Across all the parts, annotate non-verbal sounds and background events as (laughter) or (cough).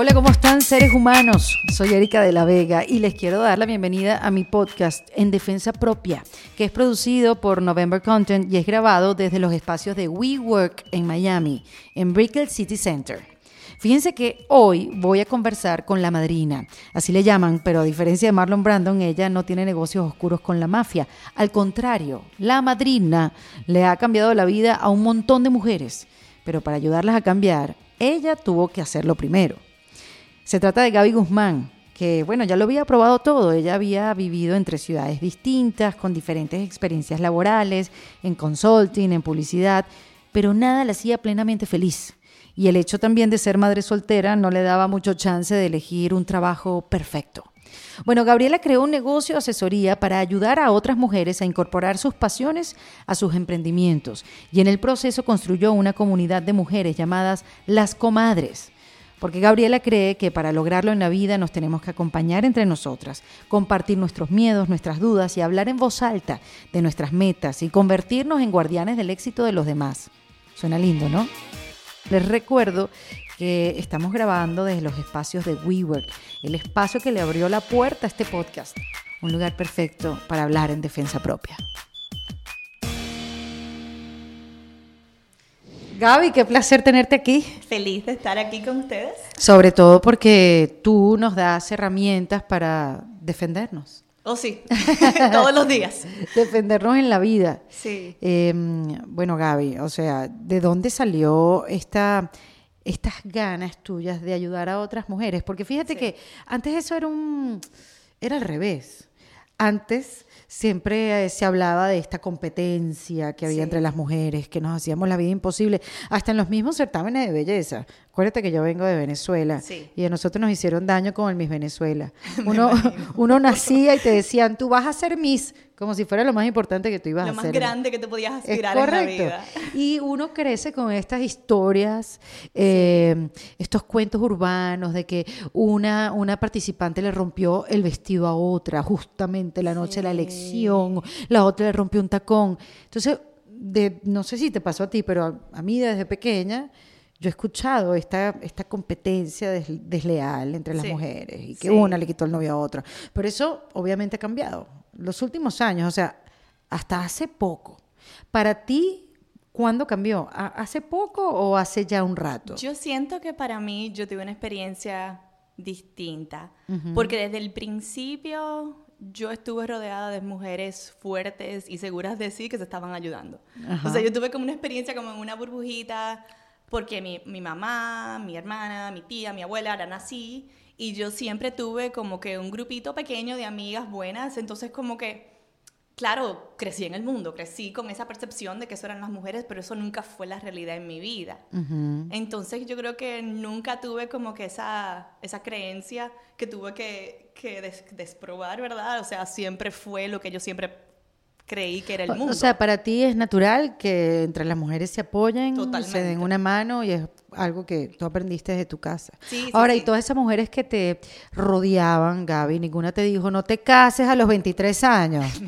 Hola, ¿cómo están seres humanos? Soy Erika de la Vega y les quiero dar la bienvenida a mi podcast En Defensa Propia, que es producido por November Content y es grabado desde los espacios de WeWork en Miami, en Brickell City Center. Fíjense que hoy voy a conversar con la madrina, así le llaman, pero a diferencia de Marlon Brandon, ella no tiene negocios oscuros con la mafia. Al contrario, la madrina le ha cambiado la vida a un montón de mujeres, pero para ayudarlas a cambiar, ella tuvo que hacerlo primero. Se trata de Gaby Guzmán, que bueno, ya lo había probado todo. Ella había vivido entre ciudades distintas, con diferentes experiencias laborales, en consulting, en publicidad, pero nada la hacía plenamente feliz. Y el hecho también de ser madre soltera no le daba mucho chance de elegir un trabajo perfecto. Bueno, Gabriela creó un negocio de asesoría para ayudar a otras mujeres a incorporar sus pasiones a sus emprendimientos y en el proceso construyó una comunidad de mujeres llamadas Las Comadres. Porque Gabriela cree que para lograrlo en la vida nos tenemos que acompañar entre nosotras, compartir nuestros miedos, nuestras dudas y hablar en voz alta de nuestras metas y convertirnos en guardianes del éxito de los demás. Suena lindo, ¿no? Les recuerdo que estamos grabando desde los espacios de WeWork, el espacio que le abrió la puerta a este podcast, un lugar perfecto para hablar en defensa propia. Gaby, qué placer tenerte aquí. Feliz de estar aquí con ustedes. Sobre todo porque tú nos das herramientas para defendernos. Oh, sí, (laughs) todos los días. Defendernos en la vida. Sí. Em, bueno, Gaby, o sea, ¿de dónde salió esta, estas ganas tuyas de ayudar a otras mujeres? Porque fíjate que antes eso era un, era al revés. Antes siempre eh, se hablaba de esta competencia que había entre las mujeres, que nos hacíamos la vida imposible, hasta en los mismos certámenes de belleza. Acuérdate que yo vengo de Venezuela y a nosotros nos hicieron daño con el Miss Venezuela. (laughs) Uno, uno nacía y te decían, tú vas a ser Miss, como si fuera lo más importante que tú ibas a Lo hacer. más grande que te podías aspirar en la vida. Y uno crece con estas historias, eh, estos cuentos urbanos de que una, una participante le rompió el vestido a otra, justamente la noche de la elección, la otra le rompió un tacón. Entonces, de, no sé si te pasó a ti, pero a, a mí desde pequeña yo he escuchado esta, esta competencia des, desleal entre las Sí. mujeres y que Sí. una le quitó el novio a otra. Pero eso obviamente ha cambiado. Los últimos años, o sea, hasta hace poco. Para ti, ¿cuándo cambió? ¿Ha- ¿Hace poco o hace ya un rato? Yo siento que para mí yo tuve una experiencia distinta, porque desde el principio yo estuve rodeada de mujeres fuertes y seguras de sí que se estaban ayudando. O sea, yo tuve como una experiencia como en una burbujita, porque mi, mi mamá, mi hermana, mi tía, mi abuela eran así, y yo siempre tuve como que un grupito pequeño de amigas buenas, entonces como que claro, crecí en el mundo, crecí con esa percepción de que eso eran las mujeres, pero eso nunca fue la realidad en mi vida. Entonces yo creo que nunca tuve como que esa, esa creencia que tuve que, que des- desprobar, ¿verdad? O sea, siempre fue lo que yo siempre creí que era el mundo. O sea, para ti es natural que entre las mujeres se apoyen, se den una mano y es algo que tú aprendiste desde tu casa. Sí, sí, Ahora, y sí. todas esas mujeres que te rodeaban, Gaby, ninguna te dijo, no te cases a los 23 años. (laughs)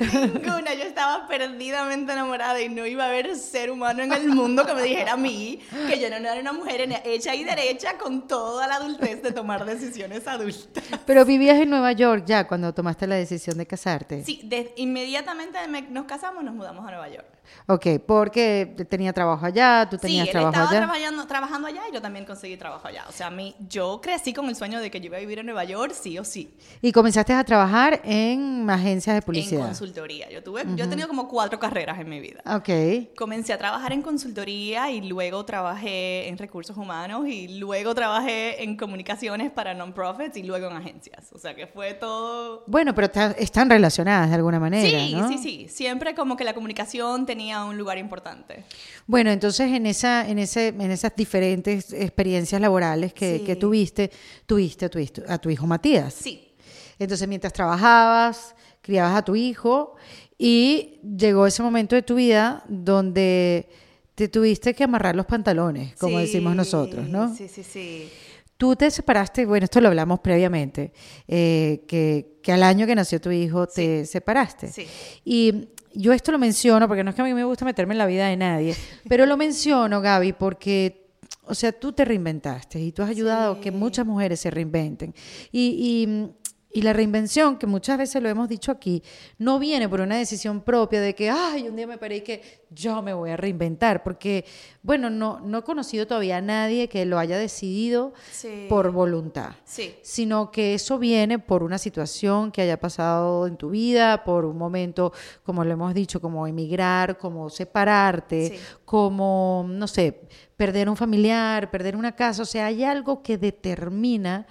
Ninguna, yo estaba perdidamente enamorada y no iba a haber ser humano en el mundo que me dijera a mí que yo no era una mujer hecha y derecha con toda la adultez de tomar decisiones adultas. Pero vivías en Nueva York ya cuando tomaste la decisión de casarte. Sí, de- inmediatamente me- nos casamos, nos mudamos a Nueva York. Ok, porque tenía trabajo allá, tú Sí, tenías él trabajo estaba allá. trabajando, trabajando allá y yo también conseguí trabajo allá. O sea, a mí, yo crecí con el sueño de que yo iba a vivir en Nueva York, sí o sí, Y comenzaste a trabajar en agencias de en publicidad. consultoría. Yo, tuve, yo he tenido como cuatro carreras en mi vida. ok. Comencé a trabajar en consultoría y luego trabajé en recursos humanos y luego trabajé en comunicaciones para non-profits y luego en agencias. O sea que fue todo... Bueno, pero están relacionadas de alguna manera, Sí, ¿no? sí, sí. Siempre como que la comunicación tenía un lugar importante. Bueno, entonces en esa, en ese, en esas diferentes experiencias laborales que, Sí. que tuviste, tuviste a tu, hijo- a tu hijo Matías. Sí, Entonces, mientras trabajabas, criabas a tu hijo y llegó ese momento de tu vida donde te tuviste que amarrar los pantalones, como Sí, decimos nosotros, ¿no? Sí, sí, sí. Tú te separaste, bueno, esto lo hablamos previamente, eh, que, que al año que nació tu hijo te separaste. Sí. Y yo esto lo menciono porque no es que a mí me gusta meterme en la vida de nadie, (laughs) pero lo menciono, Gaby, porque o sea, tú te reinventaste y tú has ayudado a que muchas mujeres se reinventen. Y, y, y, la reinvención, que muchas veces lo hemos dicho aquí, no viene por una decisión propia de que, ay, un día me paré y que yo me voy a reinventar, porque, bueno, no, no he conocido todavía a nadie que lo haya decidido Sí. por voluntad, Sí. sino que eso viene por una situación que haya pasado en tu vida, por un momento, como lo hemos dicho, como emigrar, como separarte, Sí. como, no sé, perder un familiar, perder una casa, o sea, hay algo que determina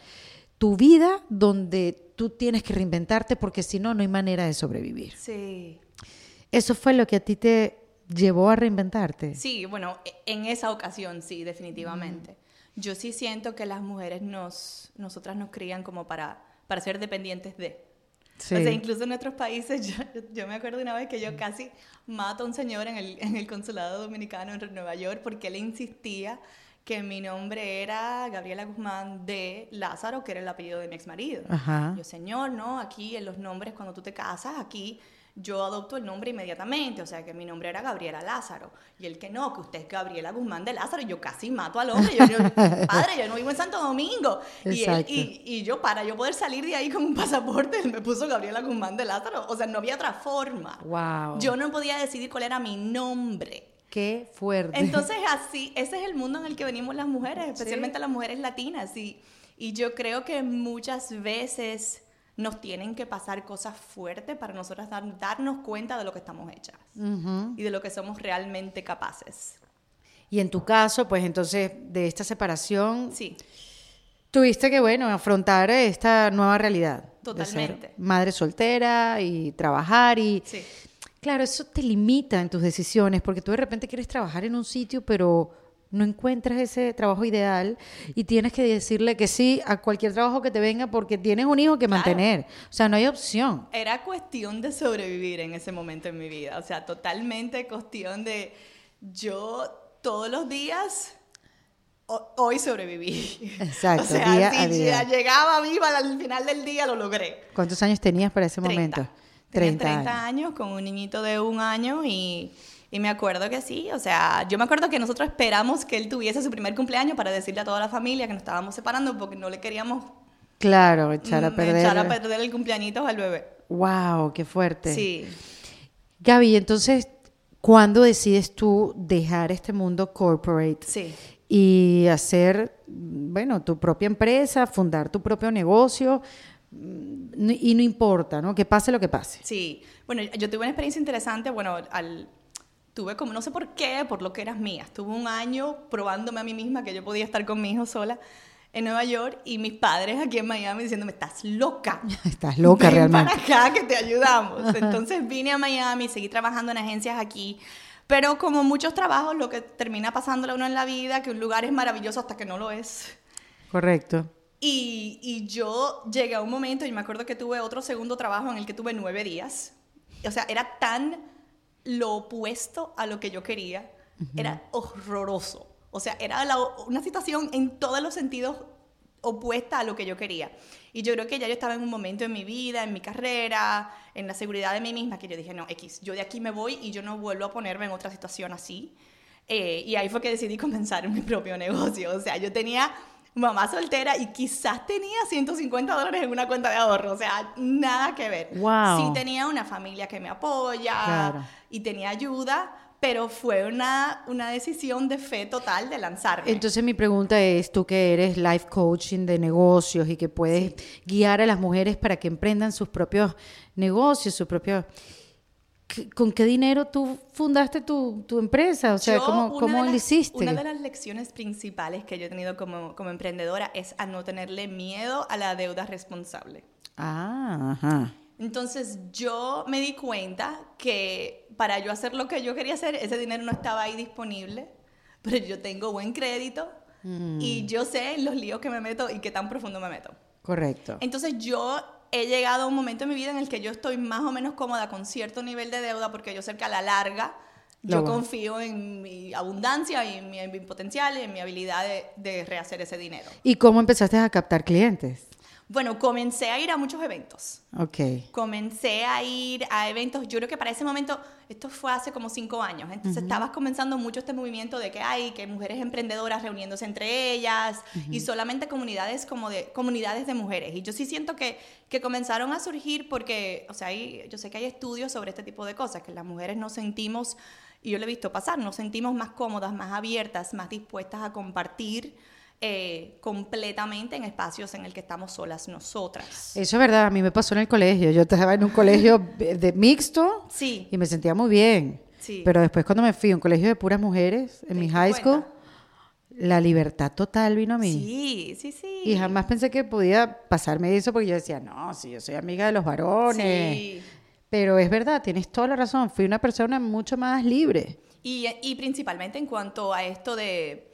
tu vida donde tú tienes que reinventarte porque si no, no hay manera de sobrevivir. Sí. Eso fue lo que a ti te llevó a reinventarte. Sí, bueno, e- en esa ocasión sí, definitivamente. Yo sí siento que las mujeres nos, nosotras nos crían como para, para ser dependientes de. Sí. O sea, incluso en nuestros países, (laughs) yo, yo me acuerdo una vez que yo casi mato a un señor en el, en el consulado dominicano en Nueva York porque él insistía que mi nombre era Gabriela Guzmán de Lázaro, que era el apellido de mi ex marido. Ajá. Yo, señor, no, aquí en los nombres, cuando tú te casas, aquí yo adopto el nombre inmediatamente, o sea que mi nombre era Gabriela Lázaro. Y el que no, que usted es Gabriela Guzmán de Lázaro, y yo casi mato al hombre. Yo, yo, (laughs) padre, yo no vivo en Santo Domingo. Y, él- y, y yo, para yo poder salir de ahí con un pasaporte, él (laughs) me puso Gabriela Guzmán de Lázaro. O sea, no había otra forma. Wow. Yo no podía decidir cuál era mi nombre. Qué fuerte. Entonces, así, ese es el mundo en el que venimos las mujeres, especialmente las mujeres latinas. Y, y yo creo que muchas veces nos tienen que pasar cosas fuertes para nosotras dar- darnos cuenta de lo que estamos hechas y de lo que somos realmente capaces. Y en tu caso, pues entonces, de esta separación, Sí, tuviste que, bueno, afrontar esta nueva realidad. de Totalmente. ser madre soltera y trabajar y... sí. Claro, eso te limita en tus decisiones porque tú de repente quieres trabajar en un sitio, pero no encuentras ese trabajo ideal y tienes que decirle que sí a cualquier trabajo que te venga porque tienes un hijo que Claro. mantener. O sea, no hay opción. Era cuestión de sobrevivir en ese momento en mi vida. O sea, totalmente cuestión de yo todos los días. ho- Hoy sobreviví. Exacto, (laughs) o sea, día si a día. llegaba viva al final del día, lo logré. ¿Cuántos años tenías para ese 30. momento? Tenía 30 30 años con un niñito de un año y, y me acuerdo que sí, o sea, yo me acuerdo que nosotros esperamos que él tuviese su primer cumpleaños para decirle a toda la familia que nos estábamos separando porque no le queríamos Claro, echar a mm, perder. echar a perder el cumpleañito al bebé. Wow, qué fuerte. Sí. Gaby, entonces, ¿cuándo decides tú dejar este mundo corporate Sí. y hacer, bueno, tu propia empresa, fundar tu propio negocio? Y no importa, ¿no? Que pase lo que pase. Sí, bueno, yo tuve una experiencia interesante, bueno, al, tuve como, no sé por qué, por lo que eras mía, estuve un año probándome a mí misma que yo podía estar con mi hijo sola en Nueva York y mis padres aquí en Miami diciéndome, estás loca. (laughs) Estás loca Ven realmente. para acá que te ayudamos. (laughs) Entonces vine a Miami, seguí trabajando en agencias aquí, pero como muchos trabajos, lo que termina pasándole a uno en la vida, que un lugar es maravilloso hasta que no lo es. Correcto. Y, y yo llegué a un momento, y me acuerdo que tuve otro segundo trabajo en el que tuve nueve días. O sea, era tan lo opuesto a lo que yo quería. Era horroroso. O sea, era la- una situación en todos los sentidos opuesta a lo que yo quería. Y yo creo que ya yo estaba en un momento en mi vida, en mi carrera, en la seguridad de mí misma, que yo dije, no, X, yo de aquí me voy y yo no vuelvo a ponerme en otra situación así. Eh, y ahí fue que decidí (laughs) comenzar mi propio negocio. O sea, yo tenía mamá soltera y quizás tenía 150 dólares en una cuenta de ahorro. O sea, nada que ver. Wow. Sí tenía una familia que me apoya Claro. y tenía ayuda, pero fue una, una decisión de fe total de lanzarme. Entonces mi pregunta es, tú que eres life coaching de negocios y que puedes guiar a las mujeres para que emprendan sus propios negocios, sus propios... ¿qué- ¿Con qué dinero tú fundaste tu, tu empresa? O sea, Yo, ¿cómo, cómo lo las- hiciste? Una de las lecciones principales que yo he tenido como, como emprendedora es a no tenerle miedo a la deuda responsable. Ah, ajá. Entonces yo me di cuenta que para yo hacer lo que yo quería hacer, ese dinero no estaba ahí disponible, pero yo tengo buen crédito Mm. y yo sé los líos que me meto y qué tan profundo me meto. Correcto. Entonces yo he llegado a un momento en mi vida en el que yo estoy más o menos cómoda con cierto nivel de deuda porque yo sé que a la larga Lo yo confío en mi abundancia y en mi, en mi potencial y en mi habilidad de, de rehacer ese dinero. ¿Y cómo empezaste a captar clientes? Bueno, comencé a ir a muchos eventos. Ok. Comencé a ir a eventos, yo creo que para ese momento, esto fue hace como cinco años, entonces estabas comenzando mucho este movimiento de que hay, que mujeres emprendedoras reuniéndose entre ellas y solamente comunidades como de, comunidades de mujeres. Y yo sí siento que, que comenzaron a surgir porque, o sea, hay- yo sé que hay estudios sobre este tipo de cosas, que las mujeres nos sentimos, y yo lo he visto pasar, nos sentimos más cómodas, más abiertas, más dispuestas a compartir eh, completamente en espacios en el que estamos solas nosotras. Eso es verdad, a mí me pasó en el colegio. Yo estaba en un colegio de mixto Sí. y me sentía muy bien. Sí. Pero después cuando me fui a un colegio de puras mujeres, en ¿Te mi high school, cuenta? la libertad total vino a mí. Sí, sí, sí. Y jamás pensé que podía pasarme eso porque yo decía, no, si yo soy amiga de los varones. Sí. Pero es verdad, tienes toda la razón. Fui una persona mucho más libre. Y, y principalmente en cuanto a esto de,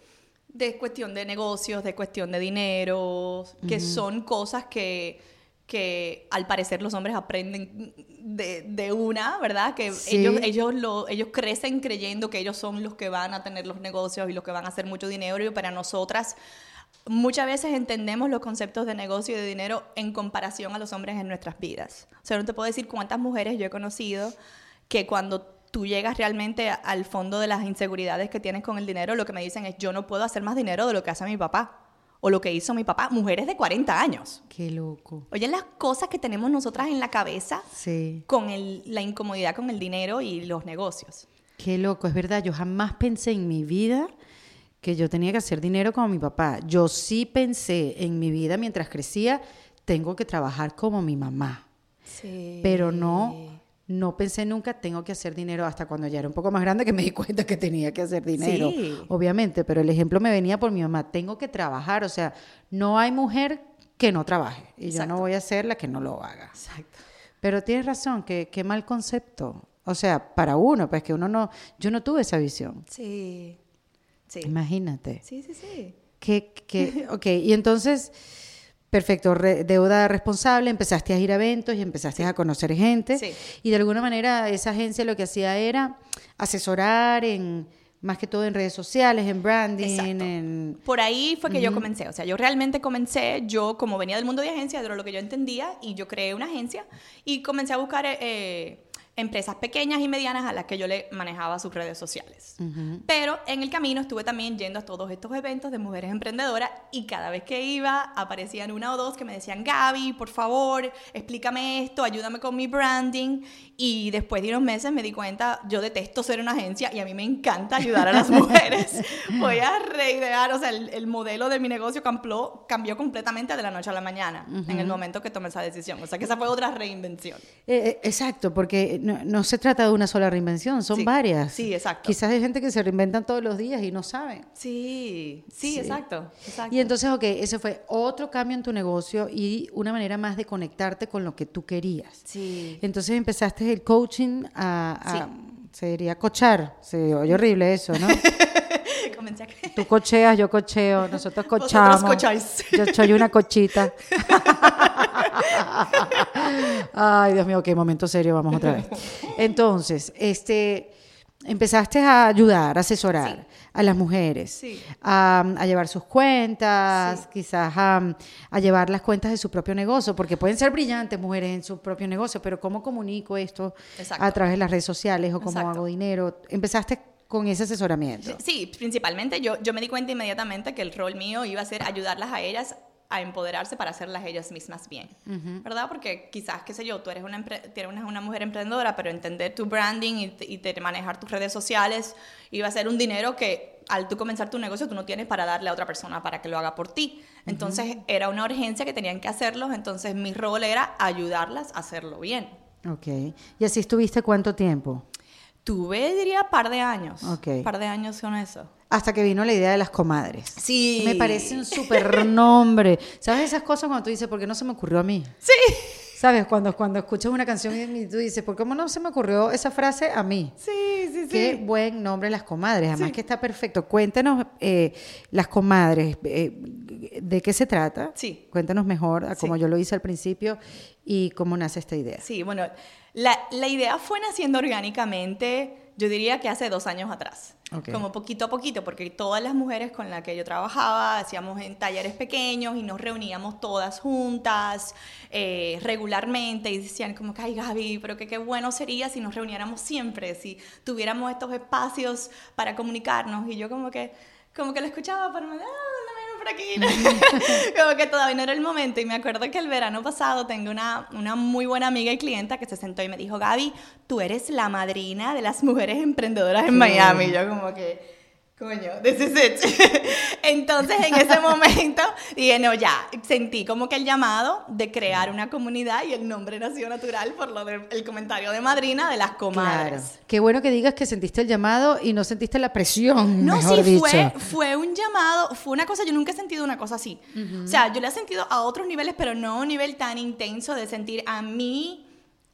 de cuestión de negocios, de cuestión de dinero, que son cosas que, que al parecer los hombres aprenden de, de una, ¿verdad? Que Sí. ellos, ellos, lo, ellos crecen creyendo que ellos son los que van a tener los negocios y los que van a hacer mucho dinero y para nosotras muchas veces entendemos los conceptos de negocio y de dinero en comparación a los hombres en nuestras vidas. O sea, no te puedo decir cuántas mujeres yo he conocido que cuando tú llegas realmente al fondo de las inseguridades que tienes con el dinero, lo que me dicen es, yo no puedo hacer más dinero de lo que hace mi papá o lo que hizo mi papá. Mujeres de 40 años. Qué loco. Oye, las cosas que tenemos nosotras en la cabeza Sí. con el- la incomodidad con el dinero y los negocios. Qué loco, es verdad. Yo jamás pensé en mi vida que yo tenía que hacer dinero como mi papá. Yo sí pensé en mi vida mientras crecía, tengo que trabajar como mi mamá. Sí. Pero no, no pensé nunca, tengo que hacer dinero hasta cuando ya era un poco más grande que me di cuenta que tenía que hacer dinero. Sí. Obviamente, pero el ejemplo me venía por mi mamá, tengo que trabajar. O sea, no hay mujer que no trabaje. Y yo no voy a ser la que no lo haga. Exacto. Pero tienes razón, que qué mal concepto. O sea, para uno, pues que uno no, yo no tuve esa visión. Sí. Sí. Imagínate. Sí, sí, sí. Que, que, ok, y entonces, perfecto, re- deuda responsable, empezaste a ir a eventos y empezaste a conocer gente. Sí. Y de alguna manera esa agencia lo que hacía era asesorar en, más que todo en redes sociales, en branding, en... Por ahí fue que yo comencé, o sea, yo realmente comencé, yo como venía del mundo de agencias, era lo que yo entendía, y yo creé una agencia y comencé a buscar eh, empresas pequeñas y medianas a las que yo le manejaba sus redes sociales. Pero en el camino estuve también yendo a todos estos eventos de mujeres emprendedoras y cada vez que iba aparecían una o dos que me decían, Gaby, por favor, explícame esto, ayúdame con mi branding. Y después de unos meses me di cuenta, yo detesto ser una agencia y a mí me encanta ayudar a las (laughs) mujeres. Voy a reidear, o sea, el, el modelo de mi negocio cambió, cambió completamente de la noche a la mañana en el momento que tomé esa decisión. O sea, que esa fue otra reinvención. Eh, eh, exacto, porque no, no se trata de una sola reinvención, son Sí, varias. sí, exacto. Quizás hay gente que se reinventan todos los días y no saben. Sí, sí, Sí. exacto. exacto. Y entonces, ok, ese fue otro cambio en tu negocio y una manera más de conectarte con lo que tú querías. Sí. Entonces empezaste el coaching a, a- se diría cochar, se oye horrible eso, ¿no? (laughs) Comencé a. Tú cocheas, yo cocheo, nosotros (laughs) Vosotros cochamos. cocháis. Yo soy una cochita. (laughs) Ay, Dios mío, qué momento serio, vamos otra vez. Entonces, este, empezaste a ayudar, a asesorar Sí. a las mujeres, Sí. a, a llevar sus cuentas, quizás a, a llevar las cuentas de su propio negocio, porque pueden ser brillantes mujeres en su propio negocio, pero ¿cómo comunico esto Exacto. a través de las redes sociales o cómo Exacto. hago dinero? Empezaste con ese asesoramiento. Sí, principalmente yo, yo me di cuenta inmediatamente que el rol mío iba a ser ayudarlas a ellas a empoderarse para hacerlas ellas mismas bien, ¿verdad? Porque quizás, qué sé yo, tú eres una, mujer emprendedora, pero entender tu branding y, te- y te- manejar tus redes sociales iba a ser un dinero que al tú comenzar tu negocio tú no tienes para darle a otra persona para que lo haga por ti. Entonces era una urgencia que tenían que hacerlo, entonces mi rol era ayudarlas a hacerlo bien. Ok. ¿Y así estuviste cuánto tiempo? Tuve, diría, par de años. Ok. Par de años con eso. Hasta que vino la idea de las comadres. Sí. Me parece un súper nombre. (laughs) ¿Sabes esas cosas cuando tú dices, ¿por qué no se me ocurrió a mí? Sí. ¿Sabes? Cuando, cuando escuchas una canción y tú dices, ¿por qué no se me ocurrió esa frase a mí? Sí, sí, sí. Qué buen nombre las comadres, además que está perfecto. Cuéntanos, eh, las comadres, eh, de qué se trata. Sí. Cuéntanos mejor, a como Sí. yo lo hice al principio, y cómo nace esta idea. Sí, bueno, la, la idea fue naciendo orgánicamente, yo diría que hace dos años atrás. Ok. Como poquito a poquito, porque todas las mujeres con las que yo trabajaba hacíamos en talleres pequeños y nos reuníamos todas juntas eh, regularmente y decían como que, ay Gaby, pero que qué bueno sería si nos reuniéramos siempre, si tuviéramos estos espacios para comunicarnos. Y yo como que, como que lo escuchaba, pero me ah, por aquí. (laughs) como que todavía no era el momento. Y me acuerdo que el verano pasado tengo una, una muy buena amiga y clienta que se sentó y me dijo, Gaby, tú eres la madrina de las mujeres emprendedoras en Miami. Y yo como que... Coño, this is it. (laughs) Entonces, en ese momento, dije, no, ya, sentí como que el llamado de crear una comunidad y el nombre nació natural por lo del comentario de madrina de las comadres. Claro. Qué bueno que digas que sentiste el llamado y no sentiste la presión, No, mejor sí, dicho. fue, fue un llamado, fue una cosa, yo nunca he sentido una cosa así. O sea, yo la he sentido a otros niveles, pero no a un nivel tan intenso de sentir a mí,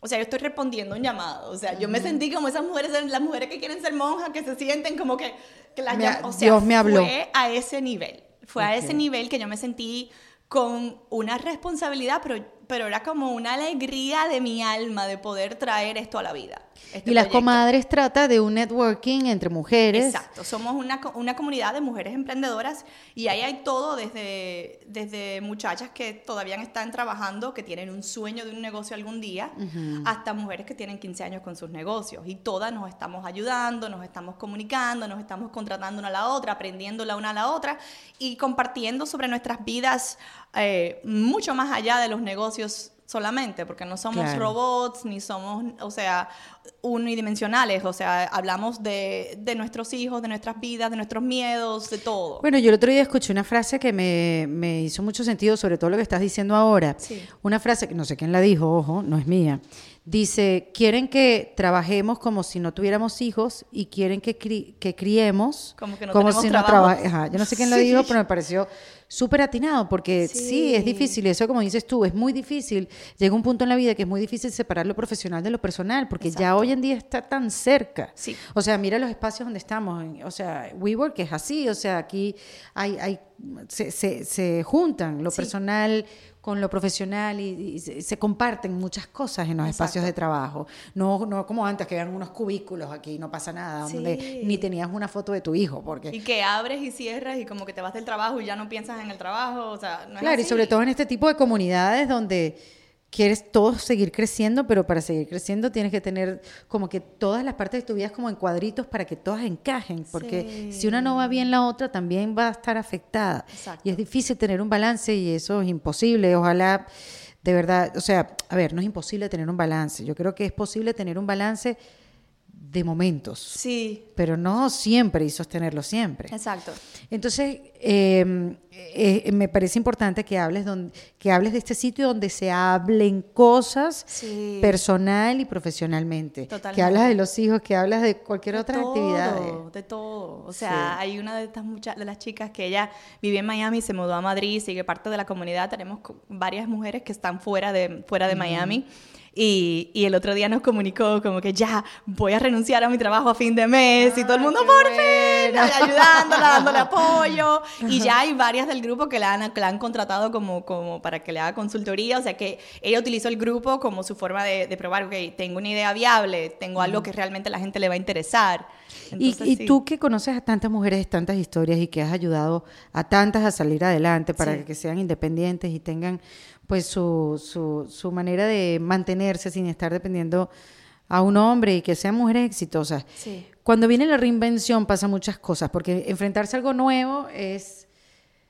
o sea, yo estoy respondiendo un llamado. O sea, yo me sentí como esas mujeres, las mujeres que quieren ser monjas, que se sienten como que, que las Me o sea, Dios me habló. Fue a ese nivel, fue a ese nivel que yo me sentí con una responsabilidad, pero, pero era como una alegría de mi alma de poder traer esto a la vida. Este y las proyecto. comadres trata de un networking entre mujeres. Exacto, somos una, una comunidad de mujeres emprendedoras y ahí hay todo desde, desde muchachas que todavía están trabajando, que tienen un sueño de un negocio algún día, hasta mujeres que tienen 15 años con sus negocios y todas nos estamos ayudando, nos estamos comunicando, nos estamos contratando una a la otra, aprendiendo la una a la otra y compartiendo sobre nuestras vidas eh, mucho más allá de los negocios solamente, porque no somos Claro. robots, ni somos, o sea, unidimensionales, o sea, hablamos de, de nuestros hijos, de nuestras vidas, de nuestros miedos, de todo. Bueno, yo el otro día escuché una frase que me, me hizo mucho sentido, sobre todo lo que estás diciendo ahora. Sí. Una frase que no sé quién la dijo, ojo, no es mía. Dice, quieren que trabajemos como si no tuviéramos hijos y quieren que, cri- que criemos Como que no tenemos si trabajo. no trabajemos. Yo no sé quién lo (laughs) Sí. dijo, pero me pareció súper atinado porque sí. Sí. es difícil. Eso, como dices tú, es muy difícil. Llega un punto en la vida que es muy difícil separar lo profesional de lo personal porque ya hoy en día está tan cerca. Sí. O sea, mira los espacios donde estamos. O sea, WeWork es así. O sea, aquí hay, hay se, se, se juntan lo Sí. personal con lo profesional y, y se, se comparten muchas cosas en los Exacto. espacios de trabajo. No, no como antes, que eran unos cubículos aquí, no pasa nada, Sí. donde ni tenías una foto de tu hijo. Porque, Y que abres y cierras y como que te vas del trabajo y ya no piensas en el trabajo, o sea, no es claro, y sobre todo en este tipo de comunidades donde quieres todos seguir creciendo, pero para seguir creciendo tienes que tener como que todas las partes de tu vida como en cuadritos para que todas encajen, porque Sí. si una no va bien, la otra también va a estar afectada. Exacto. Y es difícil tener un balance y eso es imposible. Ojalá, de verdad, o sea, a ver, no es imposible tener un balance. Yo creo que es posible tener un balance de momentos, Sí, pero no siempre y sostenerlo siempre. exacto. Entonces, eh, eh, me parece importante que hables, don- que hables de este sitio donde se hablen cosas Sí. personal y profesionalmente. Que Totalmente. hablas de los hijos, que hablas de cualquier De otra todo, actividad. De todo. O Sí. sea, hay una de estas muchas de las chicas que ella vive en Miami, se mudó a Madrid, sigue parte de la comunidad. Tenemos varias mujeres que están fuera de, fuera de Miami. Y, y el otro día nos comunicó como que ya voy a renunciar a mi trabajo a fin de mes y todo el mundo qué por fin ayudándola, dándole (laughs) apoyo. Y ya hay varias del grupo que la han, que la han contratado como, como para que le haga consultoría. O sea que ella utilizó el grupo como su forma de, de probar, ok, tengo una idea viable, tengo algo que realmente a la gente le va a interesar. Y, y sí. tú que conoces a tantas mujeres, tantas historias y que has ayudado a tantas a salir adelante para Sí. que sean independientes y tengan pues su, su, su manera de mantenerse sin estar dependiendo a un hombre y que sean mujeres exitosas. Sí. Cuando viene la reinvención pasan muchas cosas, porque enfrentarse a algo nuevo es,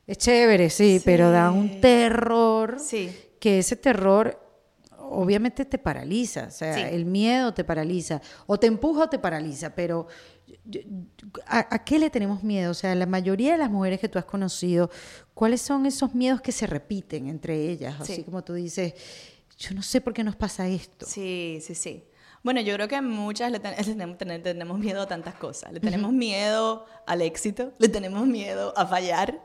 es chévere, sí, Sí. pero da un terror Sí. que ese terror obviamente te paraliza, o sea, el miedo te paraliza, o te empuja o te paraliza, pero ¿a, a qué le tenemos miedo? O sea, la mayoría de las mujeres que tú has conocido, ¿cuáles son esos miedos que se repiten entre ellas? Así Sí. como tú dices, yo no sé por qué nos pasa esto. Sí, sí, sí. Bueno, yo creo que muchas le, ten- (laughs) le tenemos, ten- tenemos miedo a tantas cosas. Le tenemos miedo al éxito, le tenemos miedo a fallar,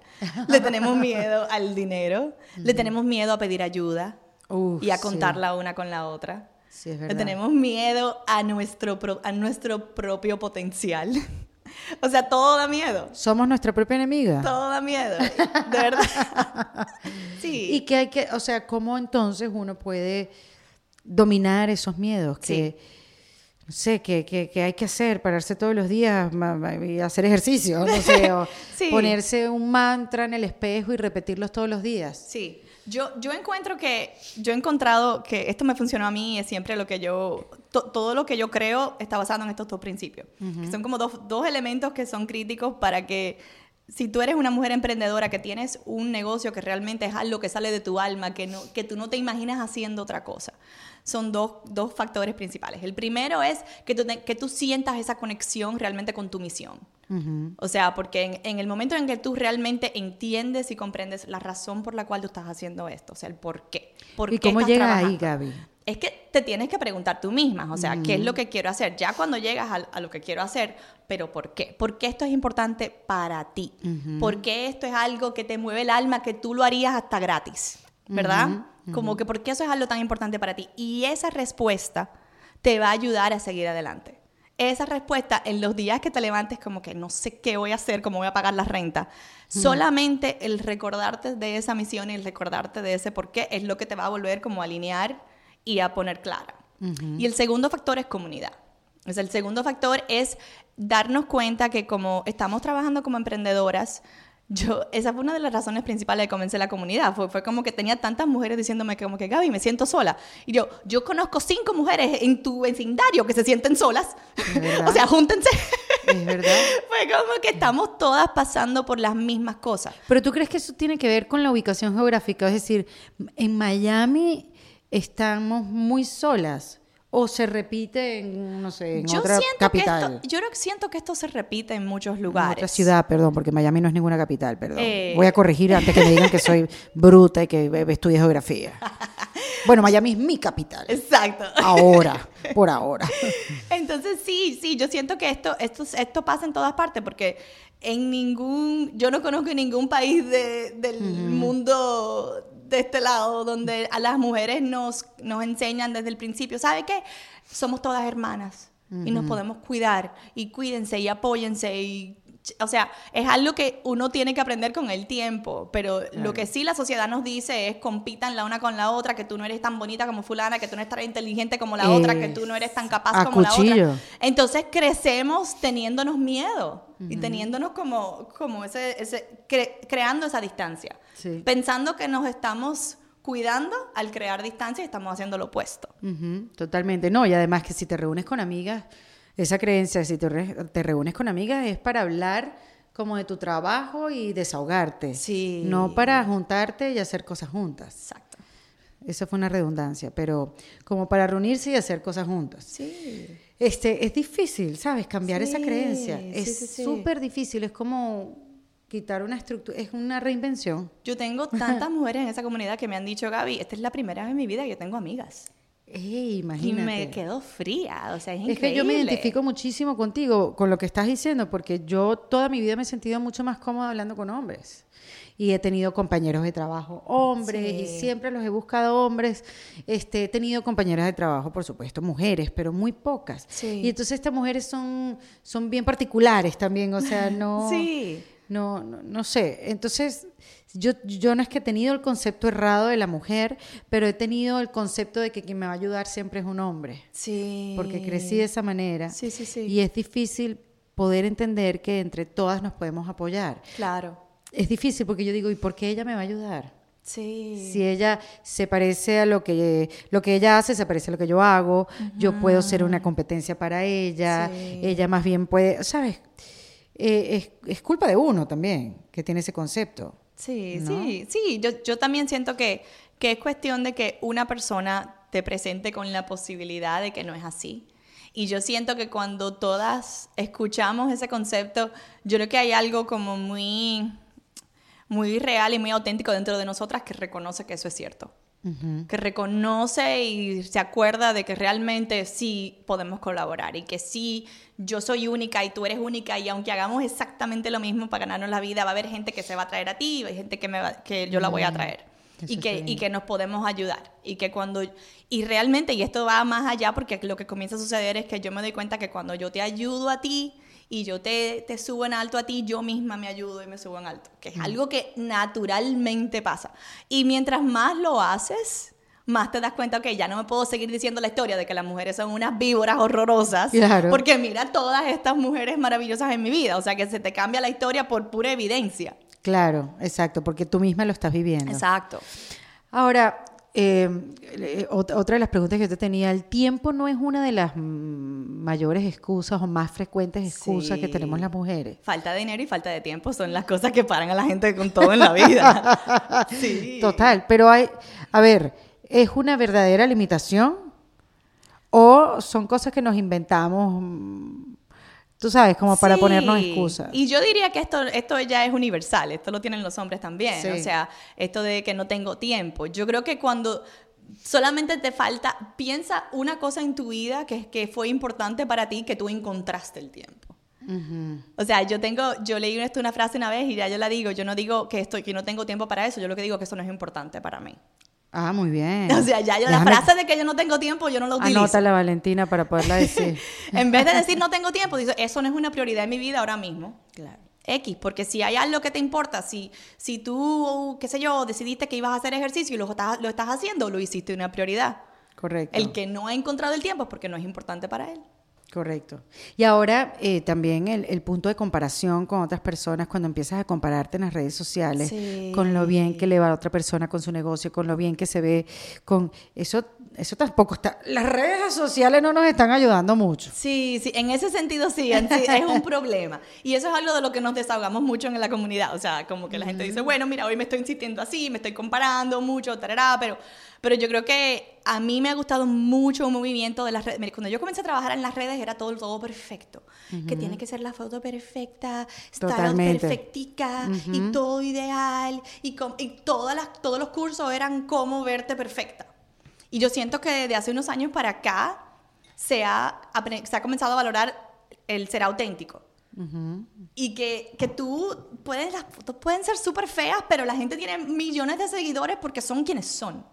le tenemos miedo al dinero, le tenemos miedo a pedir ayuda Uf, y a sí. contarla una con la otra. Sí, es Le verdad. tenemos miedo a nuestro, pro- a nuestro propio potencial. (laughs) O sea, todo da miedo. Somos nuestra propia enemiga. Todo da miedo, de verdad. (laughs) sí. Y que hay que, o sea, ¿cómo entonces uno puede dominar esos miedos? Que, no sé, que, que, que hay que hacer, pararse todos los días y hacer ejercicio, no sé, o (laughs) Sí. ponerse un mantra en el espejo y repetirlos todos los días. Sí, yo, yo encuentro que, yo he encontrado que esto me funcionó a mí y es siempre lo que yo, to- todo lo que yo creo está basado en estos dos principios. que son como dos, dos elementos que son críticos para que si tú eres una mujer emprendedora que tienes un negocio que realmente es algo que sale de tu alma, que, no, que tú no te imaginas haciendo otra cosa, son dos, dos factores principales. El primero es que tú, que tú sientas esa conexión realmente con tu misión. O sea, porque en, en el momento en que tú realmente entiendes y comprendes la razón por la cual tú estás haciendo esto, o sea, el por qué. ¿Por ¿Y qué cómo estás llega ahí. Gaby? Es que te tienes que preguntar tú misma, o sea, ¿qué es lo que quiero hacer? Ya cuando llegas a, a lo que quiero hacer, pero ¿por qué? ¿Por qué esto es importante para ti? ¿Por qué esto es algo que te mueve el alma, que tú lo harías hasta gratis? ¿Verdad? Como que ¿por qué eso es algo tan importante para ti? Y esa respuesta te va a ayudar a seguir adelante. Esa respuesta en los días que te levantes como que no sé qué voy a hacer, cómo voy a pagar la renta. Solamente el recordarte de esa misión y el recordarte de ese por qué es lo que te va a volver como a alinear y a poner clara. Y el segundo factor es comunidad. O sea, el segundo factor es darnos cuenta que como estamos trabajando como emprendedoras, yo, esa fue una de las razones principales de comencé la comunidad. Fue, fue como que tenía tantas mujeres diciéndome que como que Gaby, me siento sola. Y yo, yo conozco cinco mujeres en tu vecindario que se sienten solas. (laughs) O sea, júntense. Es verdad. (laughs) fue como que estamos todas pasando por las mismas cosas. Pero tú crees que eso tiene que ver con la ubicación geográfica, es decir, en Miami estamos muy solas o se repite en no sé, en yo otra capital. esto, yo siento que esto se repite en muchos En lugares. otra ciudad, perdón, porque Miami no es ninguna capital, perdón. Eh. Voy a corregir antes que me digan que soy bruta y que estudié geografía. (laughs) Bueno, Miami es mi capital. Exacto. Ahora, (laughs) por ahora. Entonces sí, sí, yo siento que esto, esto, esto pasa en todas partes porque en ningún, yo no conozco ningún país de- del mundo de este lado donde a las mujeres nos, nos enseñan desde el principio, ¿sabe qué? Somos todas hermanas y nos podemos cuidar y cuídense y apóyense y... O sea, es algo que uno tiene que aprender con el tiempo, pero lo que sí la sociedad nos dice es compitan la una con la otra, que tú no eres tan bonita como fulana, que tú no eres tan inteligente como la otra, que tú no eres tan capaz como la otra. Entonces crecemos teniéndonos miedo y teniéndonos como, como ese, ese cre- creando esa distancia. Sí. Pensando que nos estamos cuidando al crear distancia y estamos haciendo lo opuesto. Totalmente. No, y además que si te reúnes con amigas, esa creencia, si te, re- te reúnes con amigas es para hablar como de tu trabajo y desahogarte. Sí. No para juntarte y hacer cosas juntas. Exacto. Esa fue una redundancia, pero como para reunirse y hacer cosas juntas. Sí. Este, es difícil, ¿sabes? Cambiar esa creencia. sí, es sí. súper difícil, es como quitar una estructura, es una reinvención. Yo tengo tantas mujeres en esa comunidad que me han dicho, Gaby, esta es la primera vez en mi vida que yo tengo amigas. Ey, Y imagínate. me quedo fría, o sea, es increíble. Es que yo me identifico muchísimo contigo, con lo que estás diciendo, porque yo toda mi vida me he sentido mucho más cómoda hablando con hombres. Y he tenido compañeros de trabajo hombres, y siempre los he buscado hombres. Este, he tenido compañeras de trabajo, por supuesto, mujeres, pero muy pocas. Sí. Y entonces estas mujeres son, son bien particulares también, o sea, no... (laughs) Sí. No, no, no sé. Entonces, yo, yo no es que he tenido el concepto errado de la mujer, pero he tenido el concepto de que quien me va a ayudar siempre es un hombre Sí. porque crecí de esa manera. Sí, sí, sí. Y es difícil poder entender que entre todas nos podemos apoyar. Claro. Es difícil porque yo digo, ¿y por qué ella me va a ayudar? Sí. Si ella se parece a lo que lo que ella hace, se parece a lo que yo hago, yo puedo ser una competencia para ella, Sí. ella más bien puede, ¿sabes? Eh, es, es culpa de uno también que tiene ese concepto. Sí, ¿no? sí, sí. Yo, yo también siento que, que es cuestión de que una persona te presente con la posibilidad de que no es así. Y yo siento que cuando todas escuchamos ese concepto, yo creo que hay algo como muy, muy real y muy auténtico dentro de nosotras que reconoce que eso es cierto. Que reconoce y se acuerda de que realmente sí podemos colaborar y que sí yo soy única y tú eres única y aunque hagamos exactamente lo mismo para ganarnos la vida, va a haber gente que se va a traer a ti y hay gente que, me va- que yo la voy a traer. Eso Y que, y que nos podemos ayudar. Y que cuando. Y realmente, y esto va más allá porque lo que comienza a suceder es que yo me doy cuenta que cuando yo te ayudo a ti y yo te, te subo en alto a ti, yo misma me ayudo y me subo en alto, que es algo que naturalmente pasa. Y mientras más lo haces, más te das cuenta que ya no me puedo seguir diciendo la historia de que las mujeres son unas víboras horrorosas, Claro. porque mira todas estas mujeres maravillosas en mi vida, o sea que se te cambia la historia por pura evidencia. Claro, exacto, porque tú misma lo estás viviendo. Exacto. Ahora, eh, ot- otra de las preguntas que yo te tenía, ¿el tiempo no es una de las mayores excusas o más frecuentes excusas que tenemos las mujeres? Falta de dinero y falta de tiempo son las cosas que paran a la gente con todo en la vida. (laughs) sí. Total, pero hay, a ver, ¿es una verdadera limitación? ¿O son cosas que nos inventamos, tú sabes, como para Sí. ponernos excusas? Y yo diría que esto, esto ya es universal, esto lo tienen los hombres también. Sí. O sea, esto de que no tengo tiempo. Yo creo que cuando solamente te falta, piensa una cosa en tu vida que, que fue importante para ti, que tú encontraste el tiempo. O sea, yo tengo, yo leí una frase una vez y ya yo la digo, yo no digo que estoy, que no tengo tiempo para eso, yo lo que digo es que eso no es importante para mí. Ah, muy bien. (laughs) O sea, ya yo la frase de que yo no tengo tiempo, yo no la utilizo. Anótala, Valentina, para poderla decir. (laughs) En vez de decir no tengo tiempo, dice, eso no es una prioridad en mi vida ahora mismo. claro. X, porque si hay algo que te importa, si, si tú, qué sé yo, decidiste que ibas a hacer ejercicio y lo estás, lo estás haciendo, lo hiciste una prioridad. Correcto. El que no ha encontrado el tiempo es porque no es importante para él. Correcto. Y ahora eh, también el, el punto de comparación con otras personas, cuando empiezas a compararte en las redes sociales, Sí. con lo bien que le va a otra persona con su negocio, con lo bien que se ve, con eso, eso tampoco está. Las redes sociales no nos están ayudando mucho. Sí, sí, en ese sentido sí, en sí, es un problema. Y eso es algo de lo que nos desahogamos mucho en la comunidad. O sea, como que la gente dice, bueno, mira, hoy me estoy sintiendo así, me estoy comparando mucho, tarará, pero, pero yo creo que a mí me ha gustado mucho un movimiento de las redes. Cuando yo comencé a trabajar en las redes era todo, todo perfecto. Que tiene que ser la foto perfecta, estar perfectica y todo ideal. Y, y todas las, todos los cursos eran cómo verte perfecta. Y yo siento que desde hace unos años para acá se ha, se ha comenzado a valorar el ser auténtico. Y que, que tú puedes, las fotos pueden ser súper feas, pero la gente tiene millones de seguidores porque son quienes son.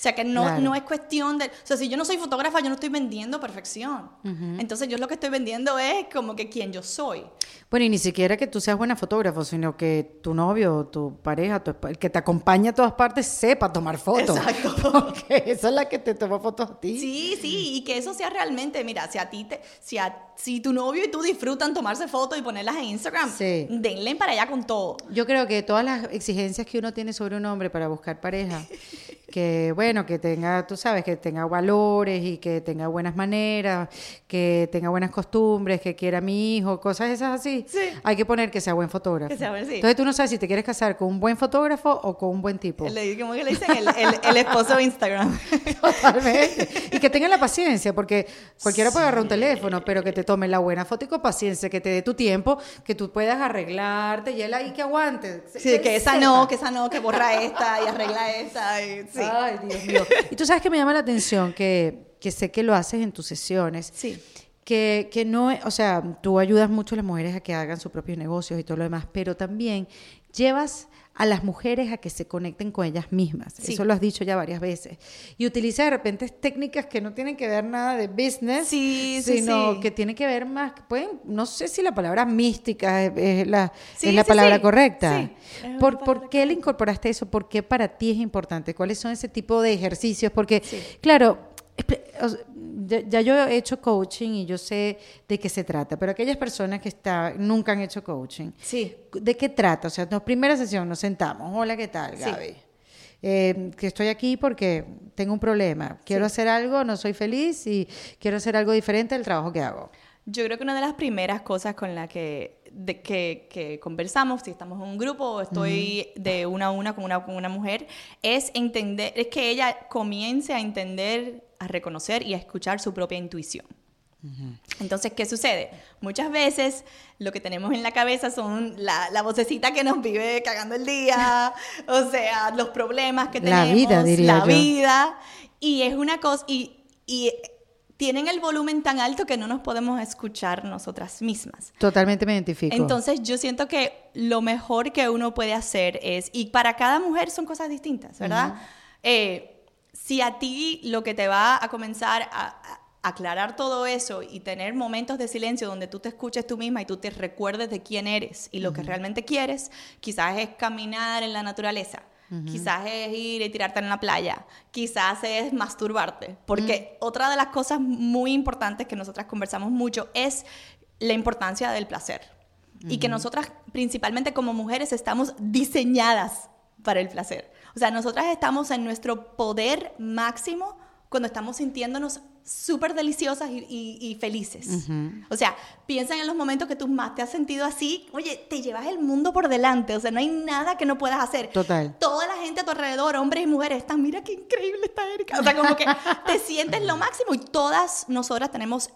O sea, que no, Claro. no es cuestión de... O sea, si yo no soy fotógrafa, yo no estoy vendiendo perfección. Entonces, yo lo que estoy vendiendo es como que quien yo soy. Bueno, y ni siquiera que tú seas buena fotógrafo, sino que tu novio, tu pareja, tu el que te acompaña a todas partes, sepa tomar fotos. Exacto. (laughs) Porque esa es la que te toma fotos a ti. Sí, sí, y que eso sea realmente, mira, si a ti te, si, a- si tu novio y tú disfrutan tomarse fotos y ponerlas en Instagram, Sí. denle para allá con todo. Yo creo que todas las exigencias que uno tiene sobre un hombre para buscar pareja, (laughs) que bueno, que tenga, tú sabes, que tenga valores y que tenga buenas maneras, que tenga buenas costumbres, que quiera a mi hijo, cosas esas así, Sí. hay que poner que sea buen fotógrafo. Que sea buen- sí. Entonces tú no sabes si te quieres casar con un buen fotógrafo o con un buen tipo. Le, ¿Cómo que le dicen? El, el- el esposo de Instagram. (laughs) Totalmente. Y que tenga la paciencia, porque cualquiera puede agarrar un teléfono, pero que te tome la buena foto y con paciencia, que te dé tu tiempo, que tú puedas arreglarte y él ahí que aguante. Sí, que esa no, que esa no, que borra esta y arregla esta. y- sí. Ay, Dios mío. Y tú sabes que me llama la atención que, que sé que lo haces en tus sesiones. Sí. Que, que no, es- o sea, tú ayudas mucho a las mujeres a que hagan sus propios negocios y todo lo demás, pero también llevas a las mujeres a que se conecten con ellas mismas. Sí. Eso lo has dicho ya varias veces. Y utiliza de repente técnicas que no tienen que ver nada de business, Sí, sino sí. que tienen que ver más, que pueden, no sé si la palabra mística es, es la, es la palabra correcta. ¿Por, ¿Por qué le incorporaste eso? ¿Por qué para ti es importante? ¿Cuáles son ese tipo de ejercicios? Porque, claro, ya, ya yo he hecho coaching y yo sé de qué se trata, pero aquellas personas que está, nunca han hecho coaching, Sí. ¿de qué trata? O sea, la primera sesión nos sentamos, hola, ¿qué tal, Sí. Gaby? Eh, que estoy aquí porque tengo un problema, quiero hacer algo, no soy feliz y quiero hacer algo diferente del trabajo que hago. Yo creo que una de las primeras cosas con la que, de, que, que conversamos, si estamos en un grupo o estoy de una a una con, una con una mujer, es entender, es que ella comience a entender, a reconocer y a escuchar su propia intuición. Entonces, ¿qué sucede? Muchas veces lo que tenemos en la cabeza son la, la vocecita que nos vive cagando el día, (laughs) o sea, los problemas que La tenemos, vida, diría la yo. vida, y es una cosa, y, y tienen el volumen tan alto que no nos podemos escuchar nosotras mismas. Totalmente me identifico. Entonces yo siento que lo mejor que uno puede hacer es, y para cada mujer son cosas distintas, ¿verdad? Eh, si a ti lo que te va a comenzar a, a- aclarar todo eso y tener momentos de silencio donde tú te escuches tú misma y tú te recuerdes de quién eres y lo que realmente quieres, quizás es caminar en la naturaleza. Quizás es ir y tirarte en la playa, quizás es masturbarte, porque otra de las cosas muy importantes que nosotras conversamos mucho es la importancia del placer y que nosotras principalmente como mujeres estamos diseñadas para el placer. O sea, nosotras estamos en nuestro poder máximo cuando estamos sintiéndonos súper deliciosas y, felices. O sea, piensa en los momentos que tú más te has sentido así, oye, te llevas el mundo por delante, o sea, no hay nada que no puedas hacer. Total. Toda la gente a tu alrededor, hombres y mujeres, están, mira qué increíble está Erika. O sea, como que te (laughs) sientes lo máximo y todas nosotras tenemos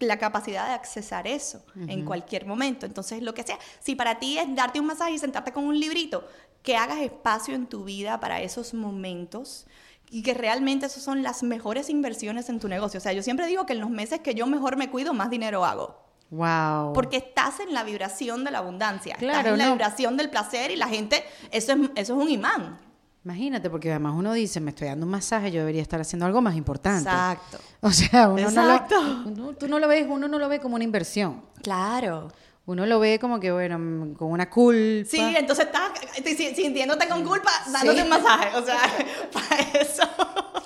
la capacidad de accesar eso en cualquier momento. Entonces, lo que sea, si para ti es darte un masaje y sentarte con un librito, que hagas espacio en tu vida para esos momentos y que realmente esas son las mejores inversiones en tu negocio. O sea, yo siempre digo que en los meses que yo mejor me cuido, más dinero hago. Wow. Porque estás en la vibración de la abundancia, claro, estás en la vibración del placer y la gente, eso es, eso es un imán. Imagínate, porque además uno dice, me estoy dando un masaje, yo debería estar haciendo algo más importante. Exacto. O sea, uno no lo, tú no lo ves, uno no lo ve como una inversión. Claro uno lo ve como que, bueno, con una culpa. Sí, entonces estás sintiéndote con culpa, dándote un masaje. O sea, (laughs) (laughs) para eso.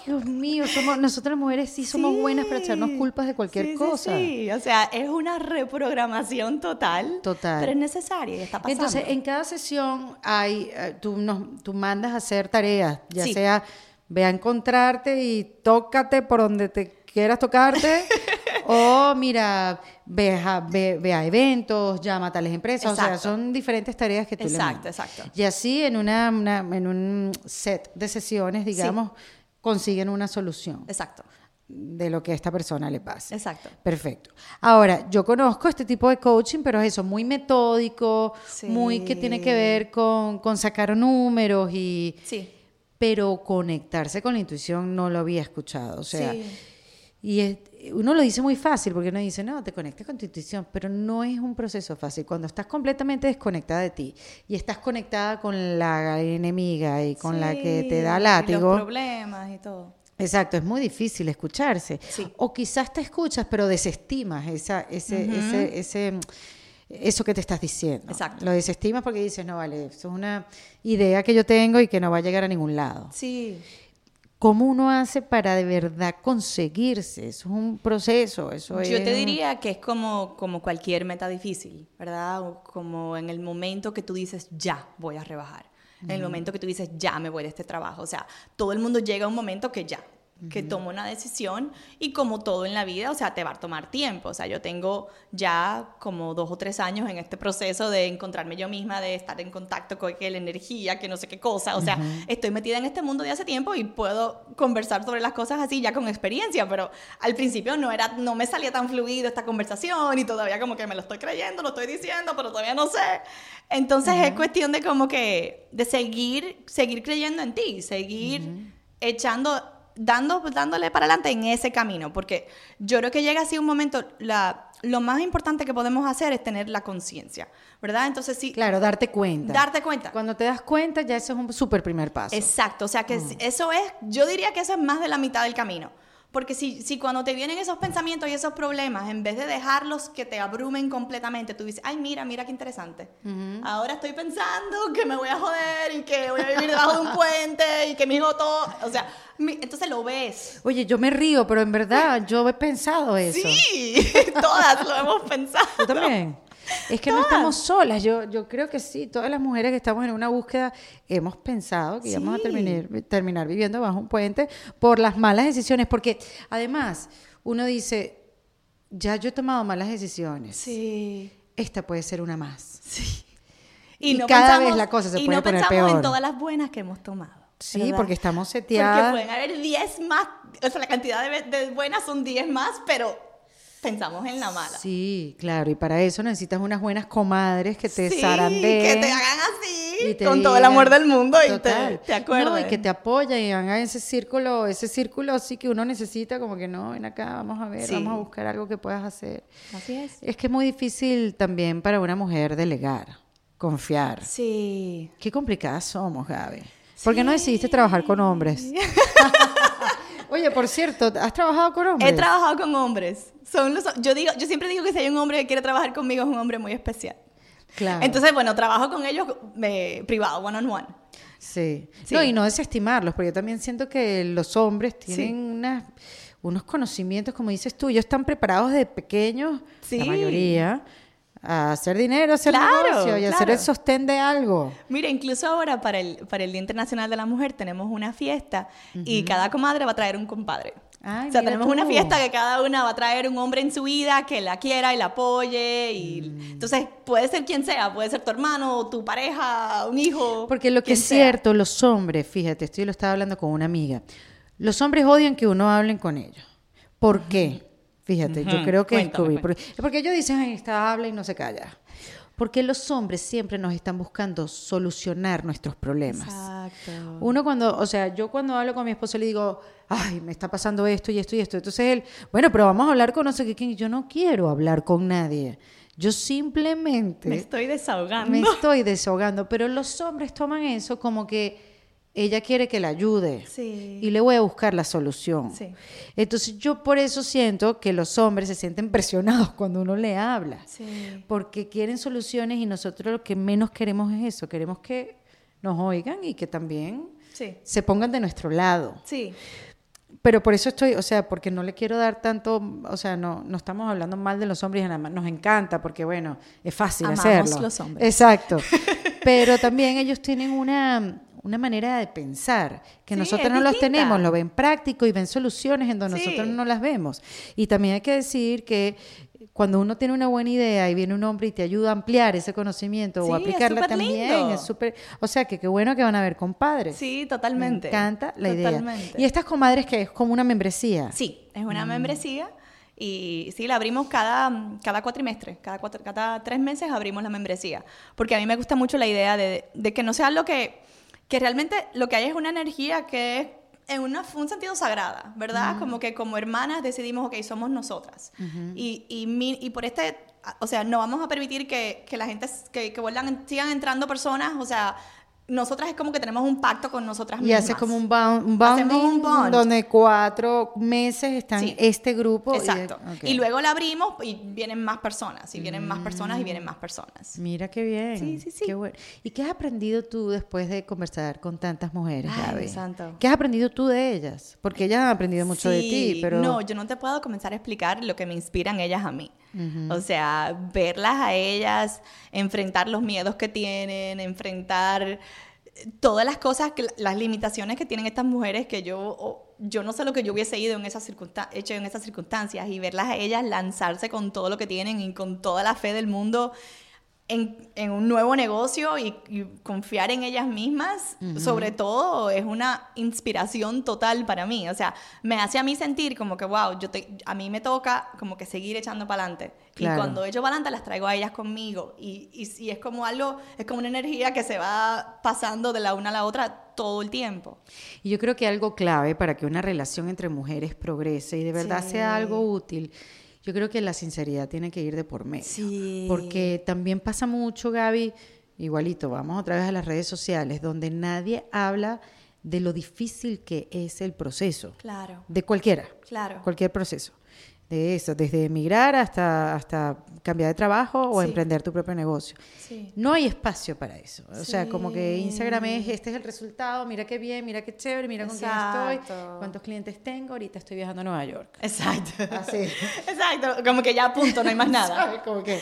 Dios mío, somos, nosotras mujeres sí somos buenas para echarnos culpas de cualquier cosa. Sí, o sea, es una reprogramación total. Total. Pero es necesaria y está pasando. Entonces, en cada sesión hay, eh, tú, nos, tú mandas a hacer tareas, ya sea ve a encontrarte y tócate por donde te quieras tocarte. (laughs) o mira, ve a, ve, a, eventos, llama a tales empresas. O sea, son diferentes tareas que tú exacto, le Exacto, Y así en, una, en un set de sesiones, digamos, consiguen una solución. Exacto de lo que a esta persona le pasa. Exacto. Perfecto. Ahora, yo conozco este tipo de coaching, pero es eso, muy metódico, muy que tiene que ver con, con sacar números y... Sí. Pero conectarse con la intuición no lo había escuchado. O sea, y uno lo dice muy fácil porque uno dice, no, te conectes con tu intuición, pero no es un proceso fácil. Cuando estás completamente desconectada de ti y estás conectada con la enemiga y con la que te da látigo. Y los problemas y todo. Exacto, es muy difícil escucharse. O quizás te escuchas, pero desestimas esa, ese, ese, ese, eso que te estás diciendo. Exacto. Lo desestimas porque dices, no, vale, eso es una idea que yo tengo y que no va a llegar a ningún lado. Sí. ¿Cómo uno hace para de verdad conseguirse? Eso es un proceso, eso Yo te diría que es como, como cualquier meta difícil, ¿verdad? como en el momento que tú dices, ya voy a rebajar. En el momento que tú dices, ya me voy de este trabajo. O sea, todo el mundo llega a un momento que ya, que toma una decisión y como todo en la vida, o sea, te va a tomar tiempo. O sea, yo tengo ya como dos o tres años en este proceso de encontrarme yo misma, de estar en contacto con la energía, que no sé qué cosa. O sea, estoy metida en este mundo de hace tiempo y puedo conversar sobre las cosas así ya con experiencia, pero al principio no era, no me salía tan fluido esta conversación y todavía como que me lo estoy creyendo, lo estoy diciendo, pero todavía no sé. Entonces es cuestión de como que, de seguir, seguir creyendo en ti, seguir echando dando, dándole para adelante en ese camino, porque yo creo que llega así un momento, la, lo más importante que podemos hacer es tener la conciencia, ¿verdad? Entonces sí. Claro, darte cuenta. Darte cuenta. Cuando te das cuenta, ya eso es un súper primer paso. Exacto, o sea que mm. eso es, yo diría que eso es más de la mitad del camino. Porque si, si cuando te vienen esos pensamientos y esos problemas, en vez de dejarlos que te abrumen completamente, tú dices, ay, mira, mira qué interesante. Ahora estoy pensando que me voy a joder y que voy a vivir debajo de un puente y que mi hijo todo... O sea, entonces lo ves. Oye, yo me río, pero en verdad yo he pensado eso. Sí, (laughs) todas lo hemos pensado. ¿Tú también? Es que no estamos solas. Yo, yo creo que sí, todas las mujeres que estamos en una búsqueda hemos pensado que íbamos a terminar, terminar viviendo bajo un puente por las malas decisiones. Porque además, uno dice, ya yo he tomado malas decisiones. Sí. Esta puede ser una más. Sí. Y, cada vez la cosa se puede poner peor. Y no pensamos en todas las buenas que hemos tomado. Sí, porque estamos seteadas. Porque pueden haber 10 más, o sea, la cantidad de, de buenas son 10 más, pero pensamos en la mala. Sí, claro, y para eso necesitas unas buenas comadres que te sí, que te hagan así, con todo el amor del mundo y te, te acuerden. y que te apoyen y hagan ese círculo, ese círculo sí que uno necesita, como que no, ven acá, vamos a ver, vamos a buscar algo que puedas hacer. Así es. Es que es muy difícil también para una mujer delegar, confiar. Sí. Qué complicadas somos, Gaby. ¿Por qué no decidiste trabajar con hombres? (laughs) Oye, por cierto, ¿has trabajado con hombres? He trabajado con hombres. Son los, yo, digo, yo siempre digo que si hay un hombre que quiere trabajar conmigo es un hombre muy especial. Claro. Entonces, bueno, trabajo con ellos eh, privado, one on one. Sí. Sí. No, y no desestimarlos, porque yo también siento que los hombres tienen Sí. unas, unos conocimientos, como dices tú, ellos están preparados de pequeños, Sí. la mayoría, a hacer dinero, a hacer Claro, negocio y hacer el sostén de algo. Mira, incluso ahora para el, para el Día Internacional de la Mujer tenemos una fiesta y cada comadre va a traer un compadre. Ay, o sea, tenemos tú. una fiesta que cada una va a traer un hombre en su vida que la quiera y la apoye. Y, Mm. Entonces, puede ser quien sea, puede ser tu hermano, tu pareja, un hijo. Porque lo que es sea. cierto, los hombres, fíjate, esto yo lo estaba hablando con una amiga, los hombres odian que uno hablen con ellos. ¿Por qué? Fíjate, yo creo que Cuéntame, descubrí. Porque, porque ellos dicen, Ay, esta habla y no se calla. Porque los hombres siempre nos están buscando solucionar nuestros problemas. Exacto. Uno cuando, o sea, yo cuando hablo con mi esposo le digo, ay, me está pasando esto y esto y esto. Entonces él, bueno, pero vamos a hablar con no sé qué. quién". Yo no quiero hablar con nadie. Yo simplemente Me estoy desahogando. me estoy desahogando. Pero los hombres toman eso como que ella quiere que la ayude. Sí. Y le voy a buscar la solución. Sí. Entonces yo por eso siento que los hombres se sienten presionados (laughs) cuando uno le habla. Sí. Porque quieren soluciones y nosotros lo que menos queremos es eso. Queremos que nos oigan y que también se pongan de nuestro lado. Sí. Pero por eso estoy, o sea, porque no le quiero dar tanto, o sea, no, no estamos hablando mal de los hombres y nada más nos encanta porque, bueno, es fácil Amamos hacerlo. los hombres. Exacto. (laughs) Pero también ellos tienen una, una manera de pensar que Sí, nosotros no los distinta. tenemos, lo ven práctico y ven soluciones en donde Sí. nosotros no las vemos. Y también hay que decir que cuando uno tiene una buena idea y viene un hombre y te ayuda a ampliar ese conocimiento Sí, o aplicarla también, lindo. es súper, o sea, que qué bueno que van a ver compadres. Sí, totalmente. Me encanta la idea. Y estas comadres que es como una membresía. Sí, es una Mm. membresía y sí, la abrimos cada, cada cuatrimestre, cada, cuatro, cada tres meses abrimos la membresía, porque a mí me gusta mucho la idea de, de que no sea lo que, que realmente lo que hay es una energía que es en una- un sentido sagrada, ¿verdad? Como que como hermanas decidimos, ok, somos nosotras. y, y, mi- y por este, o sea, no vamos a permitir que, que la gente, que, que vuelvan, sigan entrando personas, o sea, nosotras es como que tenemos un pacto con nosotras Y mismas. haces como un, bound, un bond. donde cuatro meses están Sí. este grupo. y- Exacto. Y luego la abrimos y vienen más personas, y vienen más personas y vienen más personas. Mira qué bien. Sí, sí, sí. Qué bueno. ¿Y qué has aprendido tú después de conversar con tantas mujeres, Ay, Gaby? santo. ¿Qué has aprendido tú de ellas? Porque ellas han aprendido mucho de ti, pero... No, yo no te puedo comenzar a explicar lo que me inspiran ellas a mí. O sea, verlas a ellas, enfrentar los miedos que tienen, enfrentar todas las cosas, las limitaciones que tienen estas mujeres que yo, yo no sé lo que yo hubiese ido en esas hecho en esas circunstancias y verlas a ellas lanzarse con todo lo que tienen y con toda la fe del mundo en, en un nuevo negocio y, y confiar en ellas mismas, sobre todo, es una inspiración total para mí. O sea, me hace a mí sentir como que, wow, yo te, a mí me toca como que seguir echando para adelante. Claro. Y cuando echo para adelante, las traigo a ellas conmigo. Y, y, y es como algo, es como una energía que se va pasando de la una a la otra todo el tiempo. Y yo creo que algo clave para que una relación entre mujeres progrese y de verdad Sí. sea algo útil, yo creo que la sinceridad tiene que ir de por medio. Sí. Porque también pasa mucho, Gaby, igualito, vamos otra vez a las redes sociales, donde nadie habla de lo difícil que es el proceso, Claro, de cualquiera, claro. cualquier proceso. De eso, desde emigrar hasta, hasta cambiar de trabajo o Sí. emprender tu propio negocio. Sí. No hay espacio para eso. O sea, como que. Instagram es, este es el resultado, mira qué bien, mira qué chévere, mira con quién estoy, Exacto. cuántos clientes tengo, ahorita estoy viajando a Nueva York. Exacto. Así. (laughs) Exacto, como que ya punto, no hay más nada. (laughs) Como que,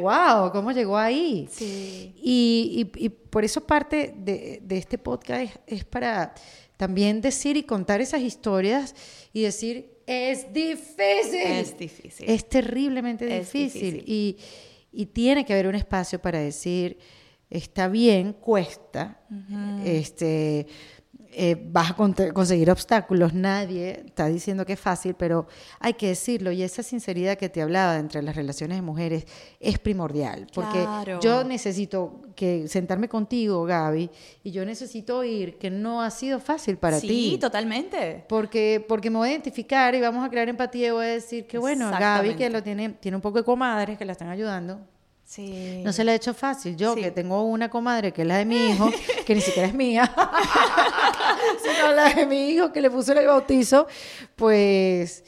wow, ¿cómo llegó ahí? Sí. Y, y- y por eso parte de, de este podcast es, es para también decir y contar esas historias y decir, es difícil. Es difícil. Es terriblemente Es difícil. difícil. Y, y tiene que haber un espacio para decir, está bien, cuesta, este, eh, vas a conseguir obstáculos, nadie está diciendo que es fácil, pero hay que decirlo. Y esa sinceridad que te hablaba entre las relaciones de mujeres es primordial, porque Claro. yo necesito que sentarme contigo, Gaby, y yo necesito oír que no ha sido fácil para sí, ti. totalmente. Porque, porque me voy a identificar y vamos a crear empatía y voy a decir que bueno, Gaby que lo tiene, tiene un poco de comadres que la están ayudando. Sí. No se le ha hecho fácil. Yo, Sí. que tengo una comadre que es la de mi hijo, (laughs) que ni siquiera es mía, (laughs) sino la de mi hijo que le puso el bautizo, pues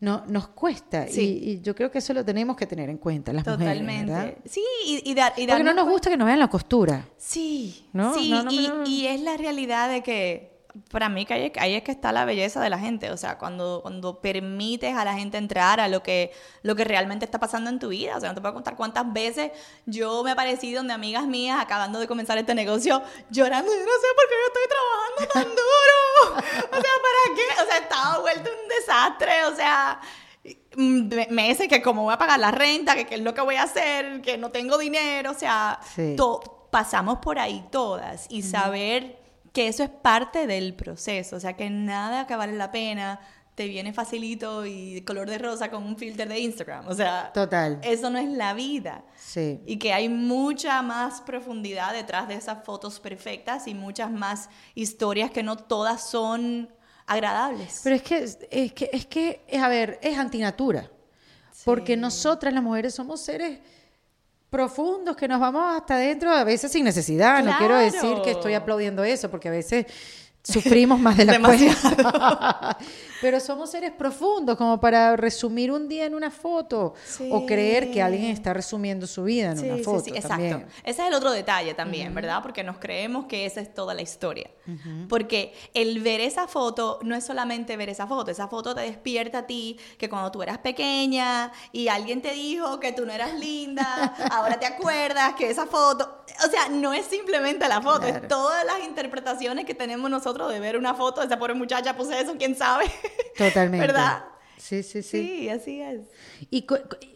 no, nos cuesta. Sí. Y, y yo creo que eso lo tenemos que tener en cuenta, las mujeres. Totalmente. sí, y, y, dar, y Porque no nos gusta que nos vean la costura. Sí, ¿No? sí, No, no, y, no, no. y es la realidad de que para mí que ahí, ahí es que está la belleza de la gente, o sea, cuando, cuando permites a la gente entrar a lo que, lo que realmente está pasando en tu vida, o sea, no te puedo contar cuántas veces yo me aparecí donde amigas mías acabando de comenzar este negocio llorando, yo no sé por qué yo estoy trabajando tan (laughs) duro, o sea, ¿para qué? O sea, estaba vuelto un desastre, o sea... me- meses que cómo voy a pagar la renta, que qué es lo que voy a hacer, que no tengo dinero, o sea, Sí. pasamos por ahí todas y saber que eso es parte del proceso, o sea, que nada que vale la pena te viene facilito y color de rosa con un filter de Instagram, o sea, Total. eso no es la vida. Sí. Y que hay mucha más profundidad detrás de esas fotos perfectas y muchas más historias que no todas son agradables. Pero es que, es que, es que, a ver, es antinatura. Porque nosotras las mujeres somos seres profundos que nos vamos hasta adentro a veces sin necesidad. No quiero decir que estoy aplaudiendo eso, porque a veces sufrimos más de la cuenta. (laughs) Pero somos seres profundos como para resumir un día en una foto o creer que alguien Sí. está resumiendo su vida en Sí, una sí, foto sí, exacto. también. Ese es el otro detalle también, ¿verdad? Porque nos creemos que esa es toda la historia. Porque el ver esa foto no es solamente ver esa foto, esa foto te despierta a ti que cuando tú eras pequeña y alguien te dijo que tú no eras linda, (laughs) ahora te acuerdas que esa foto, o sea, no es simplemente la foto, Claro. es todas las interpretaciones que tenemos nosotros de ver una foto, esa pobre muchacha puso eso, quién sabe. Totalmente. ¿Verdad? Sí, sí, sí. Sí, así es. Y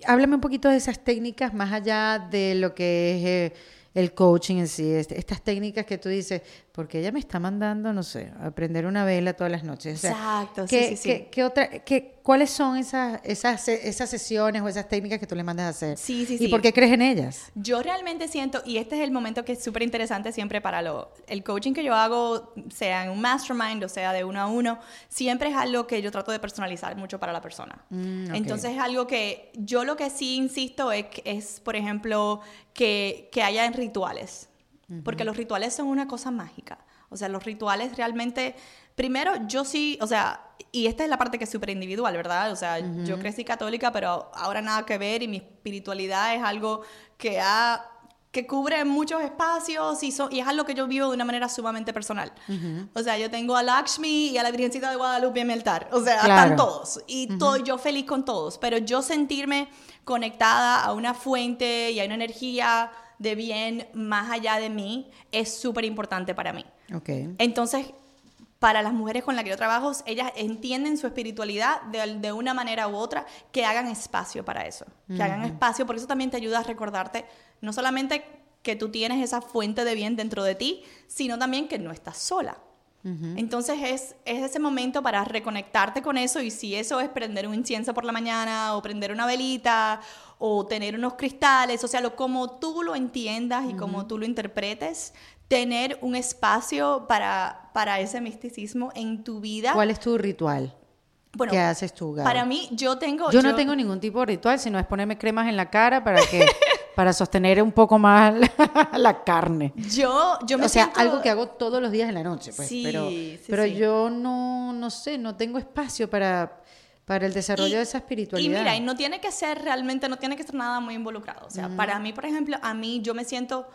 háblame un poquito de esas técnicas más allá de lo que es eh, el coaching en sí, este- estas técnicas que tú dices, porque ella me está mandando, no sé, a prender una vela todas las noches. O sea, Exacto, sí, ¿qué, sí, sí. qué- qué otra, qué- ¿Cuáles son esas, esas, esas sesiones o esas técnicas que tú le mandas a hacer? Sí, sí, ¿Y sí. por qué crees en ellas? Yo realmente siento, y este es el momento que es súper interesante siempre para lo, el coaching que yo hago, sea en un mastermind o sea de uno a uno, siempre es algo que yo trato de personalizar mucho para la persona. Mm. Entonces es algo que yo lo que sí insisto es, es por ejemplo, que, que haya porque los rituales son una cosa mágica. O sea, los rituales realmente, primero yo sí, o sea, y esta es la parte que es súper individual, ¿verdad? O sea, yo crecí católica, pero ahora nada que ver y mi espiritualidad es algo que ha que cubre muchos espacios y, so- y es algo que yo vivo de una manera sumamente personal. O sea, yo tengo a Lakshmi y a la Virgencita de Guadalupe en mi altar. O sea, Claro. están todos. Y to- yo feliz con todos. Pero yo sentirme conectada a una fuente y a una energía de bien más allá de mí es súper importante para mí. Ok. Entonces, para las mujeres con las que yo trabajo, ellas entienden su espiritualidad de, de una manera u otra, que hagan espacio para eso, que hagan espacio, porque eso también te ayuda a recordarte no solamente que tú tienes esa fuente de bien dentro de ti, sino también que no estás sola. Entonces es, es ese momento para reconectarte con eso y si eso es prender un incienso por la mañana o prender una velita o tener unos cristales, o sea, lo, como tú lo entiendas y como tú lo interpretes, tener un espacio para, para ese misticismo en tu vida. ¿Cuál es tu ritual? Bueno, ¿Qué haces tú, Gaby? Para mí, yo tengo... Yo no tengo ningún tipo de ritual, sino es ponerme cremas en la cara para que (laughs) para sostener un poco más la, (laughs) la carne. Yo, yo me o sea, siento- algo que hago todos los días en la noche, pues. Sí, pero sí, pero sí. yo no, no sé, no tengo espacio para, para el desarrollo Y- de esa espiritualidad. Y mira, y no tiene que ser realmente, no tiene que ser nada muy involucrado. O sea, para mí, por ejemplo, a mí yo me siento,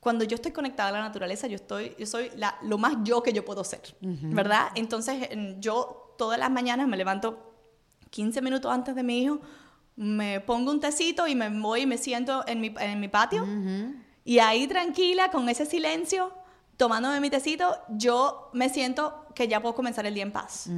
cuando yo estoy conectada a la naturaleza, yo estoy, yo soy la- lo más yo que yo puedo ser, ¿verdad? Entonces, en- yo todas las mañanas me levanto 15 minutos antes de mi hijo, me pongo un tecito y me voy y me siento en mi, en mi patio. Y ahí tranquila, con ese silencio, tomándome mi tecito, yo me siento que ya puedo comenzar el día en paz.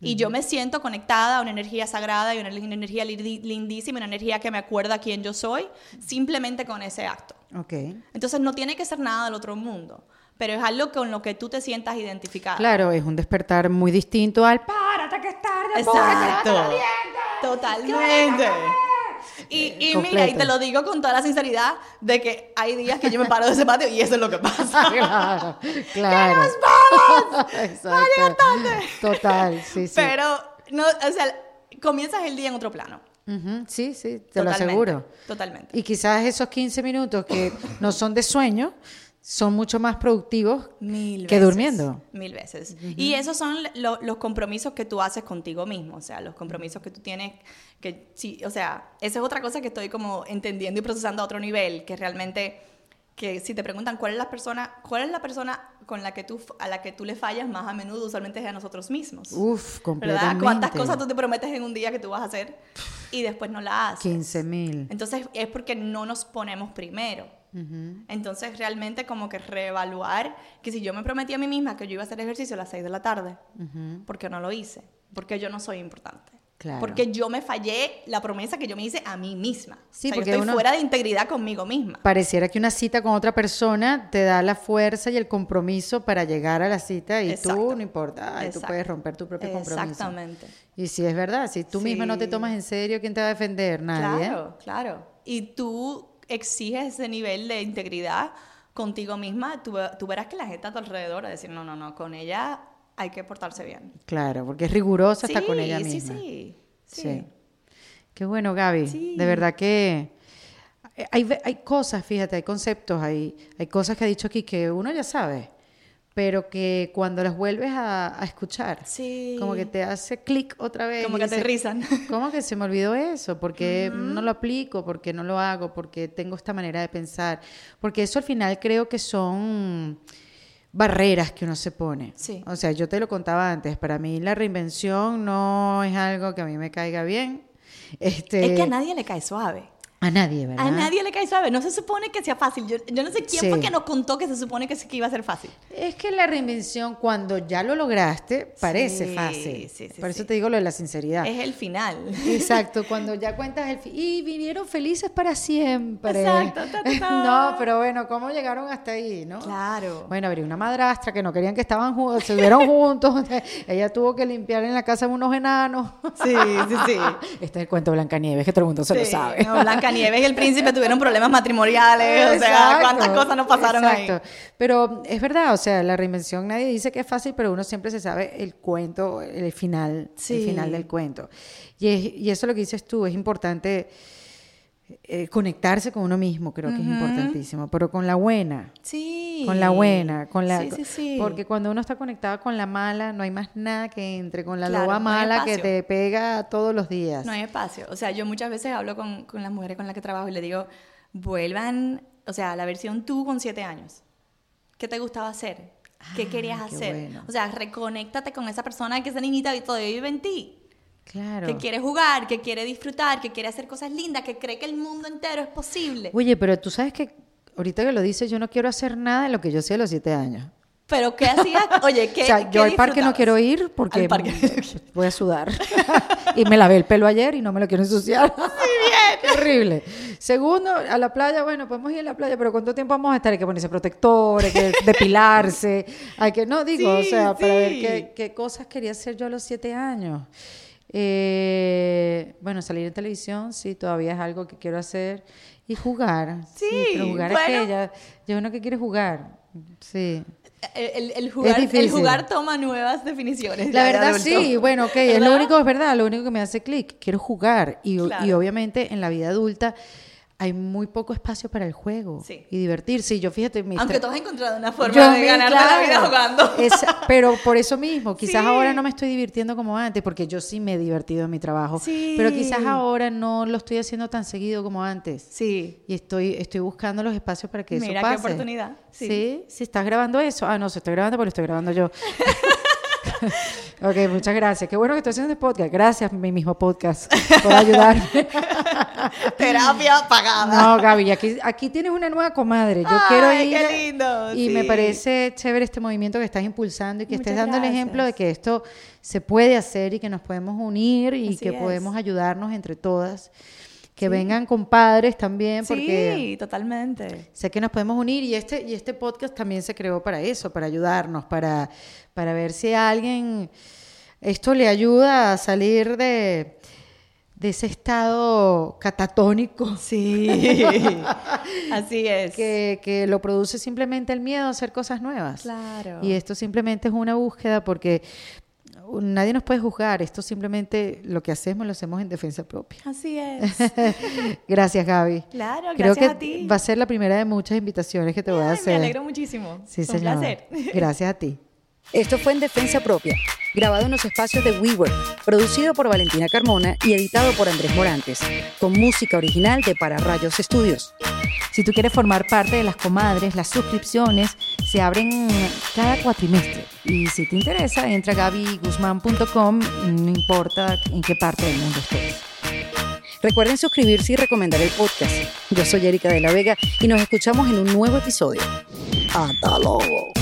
Y yo me siento conectada a una energía sagrada y una, una energía lindísima, una energía que me acuerda quién yo soy, simplemente con ese acto. Ok. Entonces no tiene que ser nada del otro mundo, pero es algo con lo que tú te sientas identificada. Claro, es un despertar muy distinto al párate que es tarde, Exacto. los dientes". Totalmente. Y, y mira, y te lo digo con toda la sinceridad de que hay días que yo me paro de ese patio y eso es lo que pasa. (laughs) Claro, claro. (laughs) Exacto. Total, sí, sí. Pero, no, o sea, comienzas el día en otro plano. Sí, sí, te lo aseguro. Totalmente. Y quizás esos 15 minutos que no son de sueño son mucho más productivos Mil que veces, durmiendo. Mil veces. Y esos son lo- los compromisos que tú haces contigo mismo, o sea, los compromisos que tú tienes, que sí, o sea, esa es otra cosa que estoy como entendiendo y procesando a otro nivel, que realmente, que si te preguntan cuál es la persona, cuál es la persona con la que tú, a la que tú le fallas más a menudo, usualmente es a nosotros mismos. Uf, ¿Verdad? completamente. ¿Cuántas cosas tú te prometes en un día que tú vas a hacer y después no la haces? 15 mil. Entonces es porque no nos ponemos primero. Entonces realmente como que reevaluar que si yo me prometí a mí misma que yo iba a hacer ejercicio a las 6 de la tarde, ¿por qué no lo hice? Porque yo no soy importante. Claro. Porque yo me fallé la promesa que yo me hice a mí misma. Sí, o sea, porque yo estoy uno- fuera de integridad conmigo misma. Pareciera que una cita con otra persona te da la fuerza y el compromiso para llegar a la cita y tú Exacto. no importa, ay, tú puedes romper tu propio compromiso. Exactamente. Y si es verdad, si tú misma no te Sí. tomas en serio, ¿quién te va a defender? Nadie. Claro, claro. Y tú exiges ese nivel de integridad contigo misma, tú, tú verás que la gente a tu alrededor va a decir, no, no, no, con ella hay que portarse bien. Claro, porque es rigurosa hasta sí, con ella sí, misma. sí, sí. Sí. Qué bueno, Gaby. Sí. De verdad que hay, ve- hay cosas, fíjate, hay conceptos, hay, hay cosas que ha dicho aquí que uno ya sabe, pero que cuando las vuelves a, a escuchar, Sí. como que te hace clic otra vez. Como que aterrizan. (laughs) ¿Cómo que se me olvidó eso? ¿Por qué no lo aplico? ¿Por qué no lo hago? ¿Por qué tengo esta manera de pensar? Porque eso al final creo que son barreras que uno se pone. Sí. O sea, yo te lo contaba antes, para mí la reinvención no es algo que a mí me caiga bien. Este, Es que a nadie le cae suave. A nadie, ¿verdad? A nadie le cae suave. No se supone que sea fácil. Yo, yo no sé quién Sí. fue que nos contó que se supone que, que iba a ser fácil. Es que la reinvención, cuando ya lo lograste, parece Sí, fácil. sí, sí, Por eso te digo lo de la sinceridad. Es el final. Exacto, (laughs) cuando ya cuentas el. Y vivieron felices para siempre. Exacto, ta, ta, ta. (laughs) No, pero bueno, ¿cómo llegaron hasta ahí, no? Claro. Bueno, habría una madrastra que no querían que estaban juntos, se vieron juntos. (laughs) Ella tuvo que limpiar en la casa unos enanos. Sí, sí, sí. Este es el cuento de Blancanieves, que todo el mundo se lo sabe. no, Blancanieves y el príncipe tuvieron problemas matrimoniales. O sea, Exacto, cuántas cosas nos pasaron exacto. Pero es verdad, o sea, la reinvención nadie dice que es fácil, pero uno siempre se sabe el cuento, el final, el Sí. final del cuento. Y, es- y eso lo que dices tú, es importante eh, conectarse con uno mismo, creo que es importantísimo, pero con la buena. Sí. Con la buena, con la Sí, sí, sí. porque cuando uno está conectado con la mala, no hay más nada que entre con la Claro, loba no mala que te pega todos los días. No hay espacio. O sea, yo muchas veces hablo con, con las mujeres con las que trabajo y le digo, vuelvan, o sea, la versión tú con siete años. ¿Qué te gustaba hacer? ¿Qué Ah, querías qué hacer? bueno. O sea, reconéctate con esa persona que esa niñita todavía vive en ti. Claro. Que quiere jugar, que quiere disfrutar, que quiere hacer cosas lindas, que cree que el mundo entero es posible. Oye, pero tú sabes que ahorita que lo dices, yo no quiero hacer nada de lo que yo hacía a los siete años. Pero ¿qué hacías? (laughs) Oye, ¿qué o sea, qué yo al parque no quiero ir porque (laughs) voy a sudar. (laughs) y me lavé el pelo ayer y no me lo quiero ensuciar. Bien. Terrible. Segundo, a la playa, bueno, podemos ir a la playa, pero ¿cuánto tiempo vamos a estar? Hay que ponerse protector, hay que depilarse, hay que, no digo, o Sí, sea, para ver qué, qué cosas quería hacer yo a los siete años. Eh, bueno, salir en televisión, sí, todavía es algo que quiero hacer. Y jugar. Sí, Sí, pero jugar bueno. es que ya, ya uno que quiere jugar. Sí. El, el- el jugar, el jugar toma nuevas definiciones. La verdad sí, bueno, ok, es lo único, es verdad, lo único que me hace clic, quiero jugar y, y obviamente en la vida adulta hay muy poco espacio para el juego Sí. y divertirse. Y yo fíjate, mi Aunque tú has encontrado una forma yo de me- ganarte la claro, vida jugando. es- pero por eso mismo, (laughs) quizás Sí. ahora no me estoy divirtiendo como antes, porque yo sí me he divertido en mi trabajo, Sí. pero quizás ahora no lo estoy haciendo tan seguido como antes. Sí. Y estoy, estoy buscando los espacios para que Mira eso qué pase. oportunidad. Sí. Sí. si estás grabando eso. Ah, no, se estoy grabando porque lo estoy grabando yo. (laughs) (laughs) ok, muchas gracias. Qué bueno que estoy haciendo este podcast. Gracias, mi mismo podcast, por ayudarme. (laughs) Terapia pagada. no, Gaby, aquí, aquí tienes una nueva comadre. Yo Ay, quiero ir. qué lindo, Y me parece chévere este movimiento que estás impulsando y que estés Muchas dando el ejemplo de que esto se puede hacer y que nos podemos unir y Así que es. podemos ayudarnos entre todas. Que vengan compadres también, porque Sí, totalmente. Sé que nos podemos unir y este, y este podcast también se creó para eso, para ayudarnos, para, para ver si a alguien esto le ayuda a salir de, de ese estado catatónico Sí. (laughs) Así es. que, que lo produce simplemente el miedo a hacer cosas nuevas. Claro. Y esto simplemente es una búsqueda porque nadie nos puede juzgar. Esto simplemente lo que hacemos lo hacemos en defensa propia. Así es. (laughs) gracias, Gaby. Claro, Creo gracias que a ti. va a ser la primera de muchas invitaciones que te voy a hacer. Me alegro muchísimo. Sí, un señor. placer. (laughs) Gracias a ti. Esto fue en Defensa Propia, grabado en los espacios de WeWork, producido por Valentina Carmona y editado por Andrés Morantes, con música original de Para Rayos Studios. Si tú quieres formar parte de las comadres, las suscripciones se abren cada cuatrimestre. Y si te interesa, entra a gabyguzman.com, no importa en qué parte del mundo estés. Recuerden suscribirse y recomendar el podcast. Yo soy Erika de la Vega y nos escuchamos en un nuevo episodio. Hasta luego.